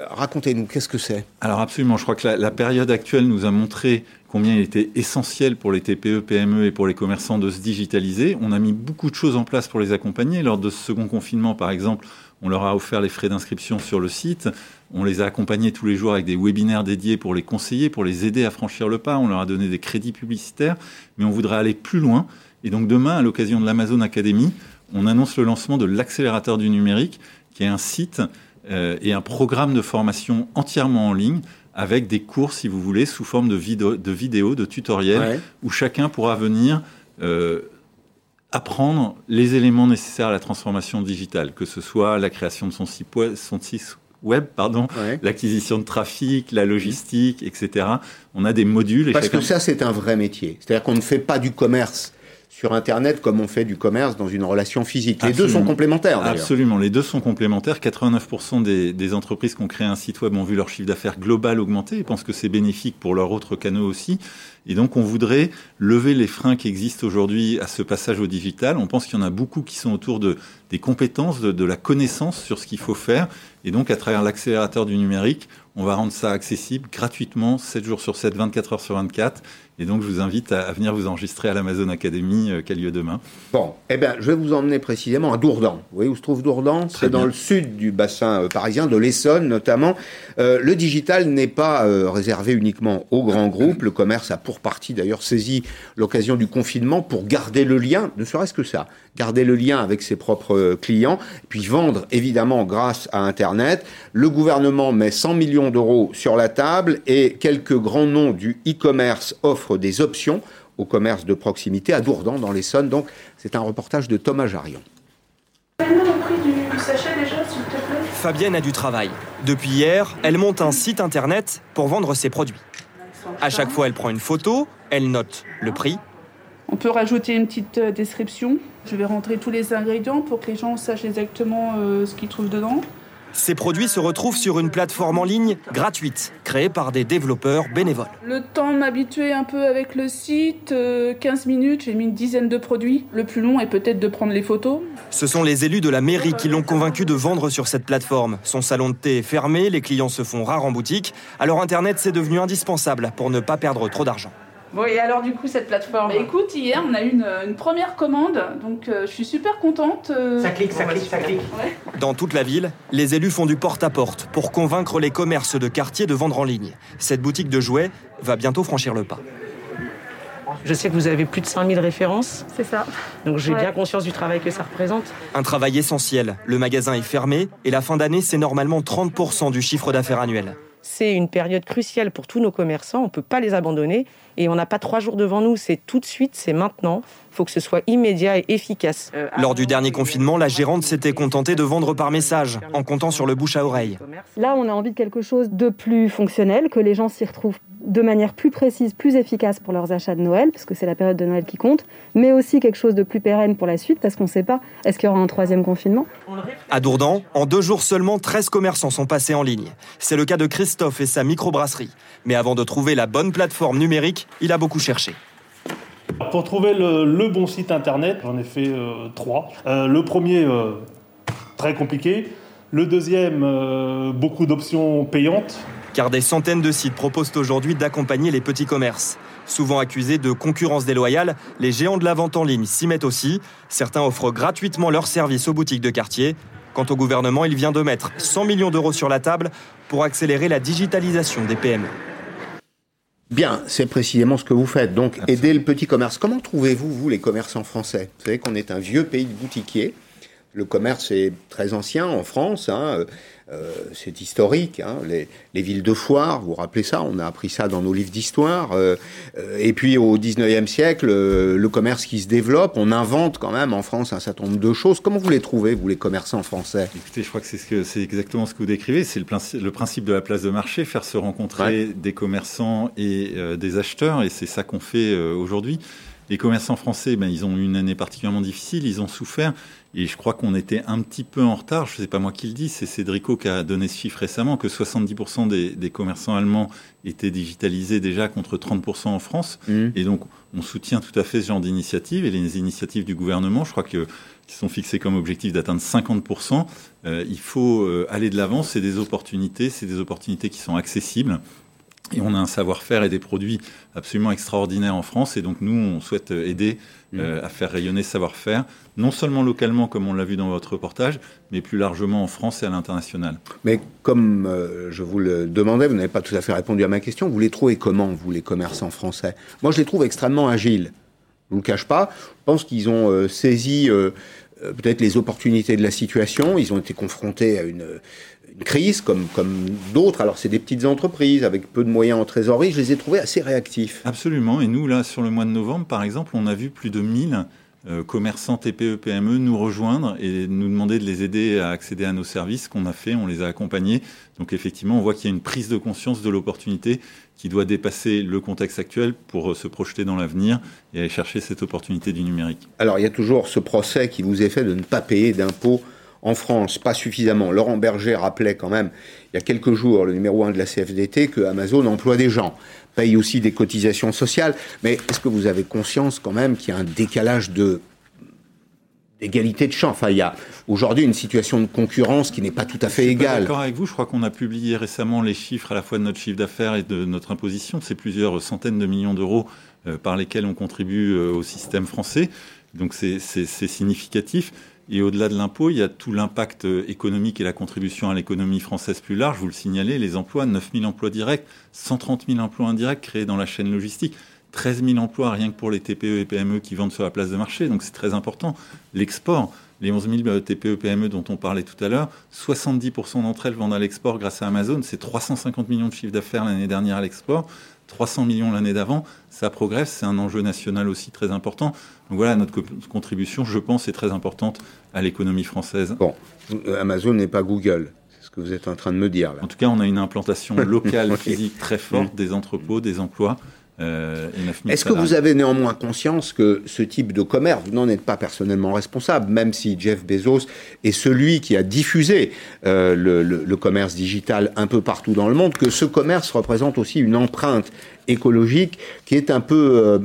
A: Euh, racontez-nous, qu'est-ce que c'est?
G: Alors absolument, je crois que la, période actuelle nous a montré combien il était essentiel pour les TPE, PME et pour les commerçants de se digitaliser. On a mis beaucoup de choses en place pour les accompagner. Lors de ce second confinement, par exemple, on leur a offert les frais d'inscription sur le site. On les a accompagnés tous les jours avec des webinaires dédiés pour les conseiller, pour les aider à franchir le pas. On leur a donné des crédits publicitaires, mais on voudrait aller plus loin. Et donc demain, à l'occasion de l'Amazon Academy, on annonce le lancement de l'accélérateur du numérique, qui est un site euh, et un programme de formation entièrement en ligne avec des cours, si vous voulez, sous forme de, vidéos, de, de tutoriels, où chacun pourra venir euh, apprendre les éléments nécessaires à la transformation digitale, que ce soit la création de son site web, son site web pardon, l'acquisition de trafic, la logistique, etc. On a des modules.
A: Et Parce que ça, c'est un vrai métier. C'est-à-dire qu'on ne fait pas du commerce sur Internet comme on fait du commerce dans une relation physique. Les deux sont complémentaires.
G: Absolument, les deux sont complémentaires. 89% des, des, entreprises qui ont créé un site web ont vu leur chiffre d'affaires global augmenter et pensent que c'est bénéfique pour leurs autres canaux aussi. Et donc on voudrait lever les freins qui existent aujourd'hui à ce passage au digital. On pense qu'il y en a beaucoup qui sont autour de, des compétences, de, de la connaissance sur ce qu'il faut faire. Et donc à travers l'accélérateur du numérique, on va rendre ça accessible gratuitement, 7 jours sur 7, 24 heures sur 24. Et donc, je vous invite à, venir vous enregistrer à l'Amazon Academy euh, qui a lieu demain.
A: Bon, eh bien, je vais vous emmener précisément à Dourdan. Vous voyez où se trouve Dourdan? C'est dans le sud du bassin euh, parisien, de l'Essonne notamment. Euh, le digital n'est pas réservé uniquement aux grands groupes. Le commerce a pour partie d'ailleurs saisi l'occasion du confinement pour garder le lien, ne serait-ce que ça, garder le lien avec ses propres clients, puis vendre évidemment grâce à Internet. Le gouvernement met 100 millions d'euros sur la table et quelques grands noms du e-commerce offrent des options au commerce de proximité à Dourdan dans l'Essonne. Donc c'est un reportage de Thomas Jarion.
H: Fabienne a du travail. Depuis hier, elle monte un site internet pour vendre ses produits. À chaque fois, elle prend une photo, elle note le prix.
I: On peut rajouter une petite euh, description. Je vais rentrer tous les ingrédients pour que les gens sachent exactement euh, ce qu'ils trouvent dedans.
H: Ces produits se retrouvent sur une plateforme en ligne gratuite, créée par des développeurs bénévoles.
I: Le temps de m'habituer un peu avec le site, 15 euh, minutes, j'ai mis une dizaine de produits. Le plus long est peut-être de prendre les photos.
H: Ce sont les élus de la mairie qui l'ont convaincu de vendre sur cette plateforme. Son salon de thé est fermé, les clients se font rares en boutique, alors Internet c'est devenu indispensable pour ne pas perdre trop d'argent.
I: Bon, et alors, du coup, cette plateforme bah, Écoute, hier, on a eu une, première commande, donc euh, je suis super contente.
J: Euh. Ça clique, ça clique, ça clique.
H: Dans toute la ville, les élus font du porte-à-porte pour convaincre les commerces de quartier de vendre en ligne. Cette boutique de jouets va bientôt franchir le pas.
J: Je sais que vous avez plus de 5000 références.
I: C'est ça.
J: Donc j'ai bien conscience du travail que ça représente.
H: Un travail essentiel. Le magasin est fermé et la fin d'année, c'est normalement 30% du chiffre d'affaires annuel.
J: C'est une période cruciale pour tous nos commerçants. On ne peut pas les abandonner. Et on n'a pas trois jours devant nous, c'est tout de suite, c'est maintenant. Il faut que ce soit immédiat et efficace.
H: Euh, Lors du dernier confinement, la gérante s'était contentée de vendre par message, en comptant sur le bouche à oreille.
K: Là, on a envie de quelque chose de plus fonctionnel, que les gens s'y retrouvent de manière plus précise, plus efficace pour leurs achats de Noël, parce que c'est la période de Noël qui compte, mais aussi quelque chose de plus pérenne pour la suite, parce qu'on ne sait pas, est-ce qu'il y aura un troisième confinement?
H: À Dourdan, en deux jours seulement, 13 commerçants sont passés en ligne. C'est le cas de Christophe et sa microbrasserie. Mais avant de trouver la bonne plateforme numérique, il a beaucoup cherché.
L: Pour trouver le, bon site internet, j'en ai fait euh, trois. Euh, le premier, euh, très compliqué. Le deuxième, beaucoup d'options payantes.
H: Car des centaines de sites proposent aujourd'hui d'accompagner les petits commerces. Souvent accusés de concurrence déloyale, les géants de la vente en ligne s'y mettent aussi. Certains offrent gratuitement leurs services aux boutiques de quartier. Quant au gouvernement, il vient de mettre 100 millions d'euros sur la table pour accélérer la digitalisation des PME.
A: Bien, c'est précisément ce que vous faites. Donc, aider le petit commerce. Comment trouvez-vous, vous, les commerçants français? Vous savez qu'on est un vieux pays de boutiquiers. Le commerce est très ancien en France. Hein. Euh, c'est historique. Hein. Les, villes de foire, vous vous rappelez ça On a appris ça dans nos livres d'histoire. Euh, euh, et puis au 19e siècle, le commerce qui se développe, on invente quand même en France un certain nombre de choses. Comment vous les trouvez, vous, les commerçants français?
G: Écoutez, je crois que c'est ce exactement ce que vous décrivez. C'est le, le, principe de la place de marché, faire se rencontrer des commerçants et des acheteurs. Et c'est ça qu'on fait aujourd'hui. Les commerçants français, ben, ils ont eu une année particulièrement difficile, ils ont souffert. Et je crois qu'on était un petit peu en retard. Je ne sais pas moi qui le dis, c'est Cédrico qui a donné ce chiffre récemment, que 70% des, commerçants allemands étaient digitalisés déjà contre 30% en France. Mmh. Et donc, on soutient tout à fait ce genre d'initiative et les initiatives du gouvernement. Je crois que qui sont fixés comme objectif d'atteindre 50%. Euh, il faut euh, aller de l'avant. C'est des opportunités, c'est des opportunités qui sont accessibles. Et on a un savoir-faire et des produits absolument extraordinaires en France. Et donc nous, on souhaite aider mmh. euh, à faire rayonner ce savoir-faire, non seulement localement, comme on l'a vu dans votre reportage, mais plus largement en France et à l'international.
A: Mais comme euh, je vous le demandais, vous n'avez pas tout à fait répondu à ma question. Vous les trouvez comment, vous, les commerçants français? Moi, je les trouve extrêmement agiles. Je ne vous le cache pas. Je pense qu'ils ont euh, saisi peut-être les opportunités de la situation. Ils ont été confrontés à une une crise comme, comme d'autres. Alors, c'est des petites entreprises avec peu de moyens en trésorerie. Je les ai trouvés assez réactifs.
G: Absolument. Et nous, là, sur le mois de novembre, par exemple, on a vu plus de 1000 euh, commerçants TPE, PME nous rejoindre et nous demander de les aider à accéder à nos services qu'on a fait. On les a accompagnés. Donc, effectivement, on voit qu'il y a une prise de conscience de l'opportunité qui doit dépasser le contexte actuel pour euh, se projeter dans l'avenir et aller chercher cette opportunité du numérique.
A: Alors, il y a toujours ce procès qui vous est fait de ne pas payer d'impôts en France, pas suffisamment. Laurent Berger rappelait quand même, il y a quelques jours, le numéro 1 de la CFDT, que Amazon emploie des gens, paye aussi des cotisations sociales. Mais est-ce que vous avez conscience quand même qu'il y a un décalage de d'égalité de champ. Enfin, il y a aujourd'hui une situation de concurrence qui n'est pas tout à fait égale. Je suis
G: d'accord avec vous. Je crois qu'on a publié récemment les chiffres à la fois de notre chiffre d'affaires et de notre imposition. C'est plusieurs centaines de millions d'euros euh, par lesquels on contribue euh, au système français. Donc c'est significatif. Et au-delà de l'impôt, il y a tout l'impact euh, économique et la contribution à l'économie française plus large. Vous le signalez, les emplois, 9 000 emplois directs, 130 000 emplois indirects créés dans la chaîne logistique. 13 000 emplois rien que pour les TPE et PME qui vendent sur la place de marché, donc c'est très important. L'export, les 11 000 TPE PME dont on parlait tout à l'heure, 70% d'entre elles vendent à l'export grâce à Amazon, c'est 350 millions de chiffres d'affaires l'année dernière à l'export. 300 millions l'année d'avant, ça progresse, c'est un enjeu national aussi très important. Donc voilà, notre contribution, je pense, est très importante à l'économie française.
A: Bon, Amazon n'est pas Google, c'est ce que vous êtes en train de me dire. Là.
G: En tout cas, on a une implantation locale, physique très forte, des entrepôts, des emplois.
A: Euh, Est-ce que vous avez néanmoins conscience que ce type de commerce, vous n'en êtes pas personnellement responsable, même si Jeff Bezos est celui qui a diffusé euh, le, commerce digital un peu partout dans le monde, que ce commerce représente aussi une empreinte écologique qui est un peu euh,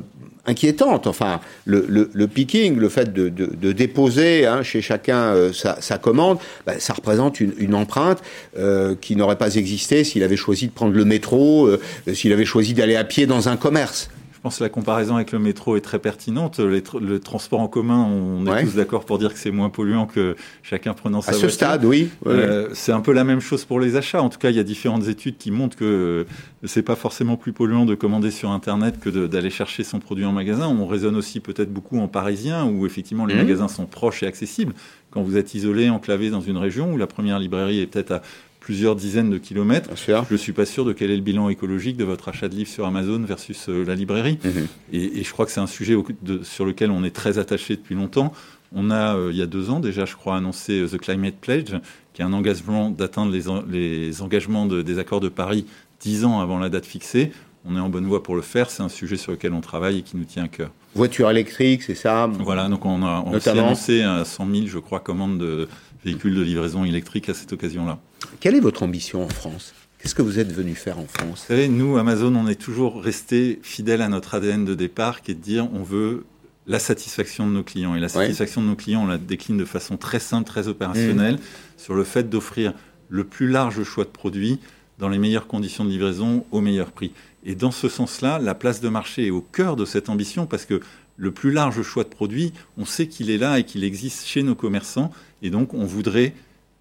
A: inquiétante. Enfin, le, picking, le fait de, déposer hein, chez chacun euh, sa, commande, bah, ça représente une, empreinte euh, qui n'aurait pas existé s'il avait choisi de prendre le métro, euh, s'il avait choisi d'aller à pied dans un commerce.
G: Je pense que la comparaison avec le métro est très pertinente. le transport en commun, on est tous d'accord pour dire que c'est moins polluant que chacun prenant sa
A: voiture. À ce stade, oui.
G: Euh, c'est un peu la même chose pour les achats. En tout cas, il y a différentes études qui montrent que c'est pas forcément plus polluant de commander sur Internet que d'aller chercher son produit en magasin. On raisonne aussi peut-être beaucoup en parisien, où effectivement les mmh. magasins sont proches et accessibles. Quand vous êtes isolé, enclavé dans une région où la première librairie est peut-être à plusieurs dizaines de kilomètres. Je ne suis pas sûr de quel est le bilan écologique de votre achat de livres sur Amazon versus euh, la librairie. Mhm. Et, je crois que c'est un sujet sur lequel on est très attaché depuis longtemps. On a, euh, il y a deux ans déjà, je crois, annoncé euh, The Climate Pledge, qui est un engagement d'atteindre les, engagements des accords de Paris dix ans avant la date fixée. On est en bonne voie pour le faire. C'est un sujet sur lequel on travaille et qui nous tient à cœur.
A: Voiture électrique, c'est ça?
G: Voilà, donc on a, on annoncé à 100 000, je crois, commandes de véhicules de livraison électrique à cette occasion-là.
A: Quelle est votre ambition en France? Qu'est-ce que vous êtes venu faire en France?
G: Vous savez, nous, Amazon, on est toujours resté fidèle à notre ADN de départ, qui est de dire on veut la satisfaction de nos clients. Et la satisfaction de nos clients, on la décline de façon très simple, très opérationnelle, mmh. sur le fait d'offrir le plus large choix de produits dans les meilleures conditions de livraison au meilleur prix. Et dans ce sens-là, la place de marché est au cœur de cette ambition parce que le plus large choix de produits, on sait qu'il est là et qu'il existe chez nos commerçants. Et donc, on voudrait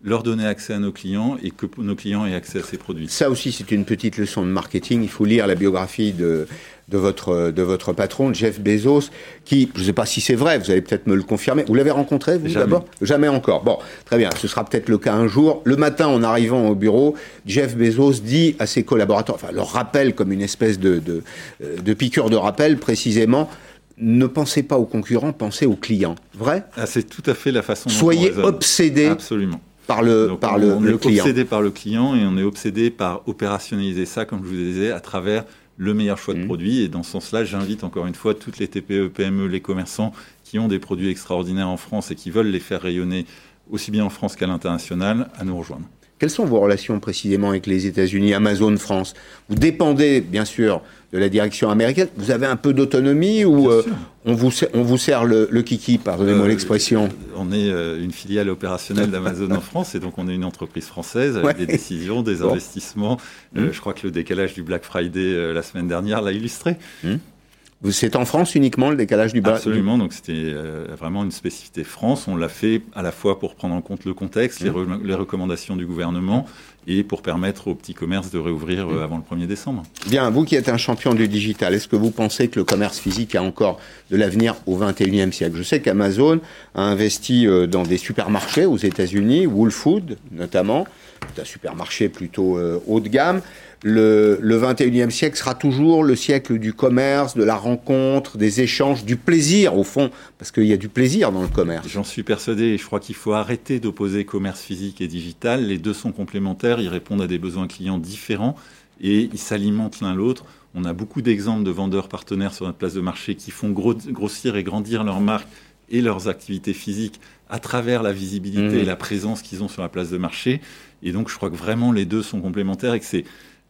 G: leur donner accès à nos clients et que nos clients aient accès à ces produits.
A: Ça aussi, c'est une petite leçon de marketing. Il faut lire la biographie de, de, votre, de votre patron, Jeff Bezos, qui, je ne sais pas si c'est vrai, vous allez peut-être me le confirmer. Vous l'avez rencontré, vous, d'abord? Jamais encore. Bon, très bien, ce sera peut-être le cas un jour. Le matin, en arrivant au bureau, Jeff Bezos dit à ses collaborateurs, enfin, leur rappelle comme une espèce de, de, de piqûre de rappel, précisément, ne pensez pas aux concurrents, pensez aux clients. Vrai?
G: Ah, C'est tout à fait la façon dont
A: Soyez obsédé
G: Absolument.
A: par le, par le,
G: on est obsédé par le client et on est obsédé par opérationnaliser ça, comme je vous disais, à travers le meilleur choix de mmh. produits. Et dans ce sens-là, j'invite encore une fois toutes les TPE, PME, les commerçants qui ont des produits extraordinaires en France et qui veulent les faire rayonner aussi bien en France qu'à l'international à nous rejoindre.
A: Quelles sont vos relations précisément avec les États-Unis, Amazon France? Vous dépendez bien sûr de la direction américaine. Vous avez un peu d'autonomie ou euh, on, vous, on vous sert le, kiki, pardonnez-moi euh, l'expression
G: On est euh, une filiale opérationnelle d'Amazon en France et donc on est une entreprise française avec des décisions, des investissements. Mmh. Je crois que le décalage du Black Friday la semaine dernière l'a illustré. Mmh.
A: C'est en France uniquement le décalage du bas
G: Absolument, donc c'était euh, vraiment une spécificité France. On l'a fait à la fois pour prendre en compte le contexte, les, mmh. recommandations du gouvernement et pour permettre aux petits commerces de réouvrir euh, mmh. avant le 1er décembre.
A: Bien, vous qui êtes un champion du digital, est-ce que vous pensez que le commerce physique a encore de l'avenir au 21e siècle? Je sais qu'Amazon a investi euh, dans des supermarchés aux États-Unis, Whole Food notamment, un supermarché plutôt haut de gamme le, le 21e siècle sera toujours le siècle du commerce, de la rencontre, des échanges, du plaisir au fond, parce qu'il y a du plaisir dans le commerce.
G: J'en suis persuadé et je crois qu'il faut arrêter d'opposer commerce physique et digital. Les deux sont complémentaires, ils répondent à des besoins clients différents et ils s'alimentent l'un l'autre. On a beaucoup d'exemples de vendeurs partenaires sur notre place de marché qui font grossir et grandir leur marque et leurs activités physiques à travers la visibilité mmh. et la présence qu'ils ont sur la place de marché. Et donc, je crois que vraiment les deux sont complémentaires et que c'est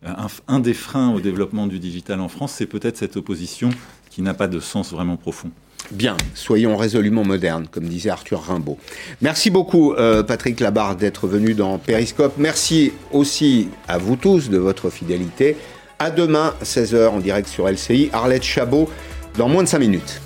G: un, des freins au développement du digital en France, c'est peut-être cette opposition qui n'a pas de sens vraiment profond.
A: Bien, soyons résolument modernes, comme disait Arthur Rimbaud. Merci beaucoup, euh, Patrick Labarre, d'être venu dans Périscope. Merci aussi à vous tous de votre fidélité. À demain, 16h, en direct sur LCI. Arlette Chabot, dans moins de 5 minutes.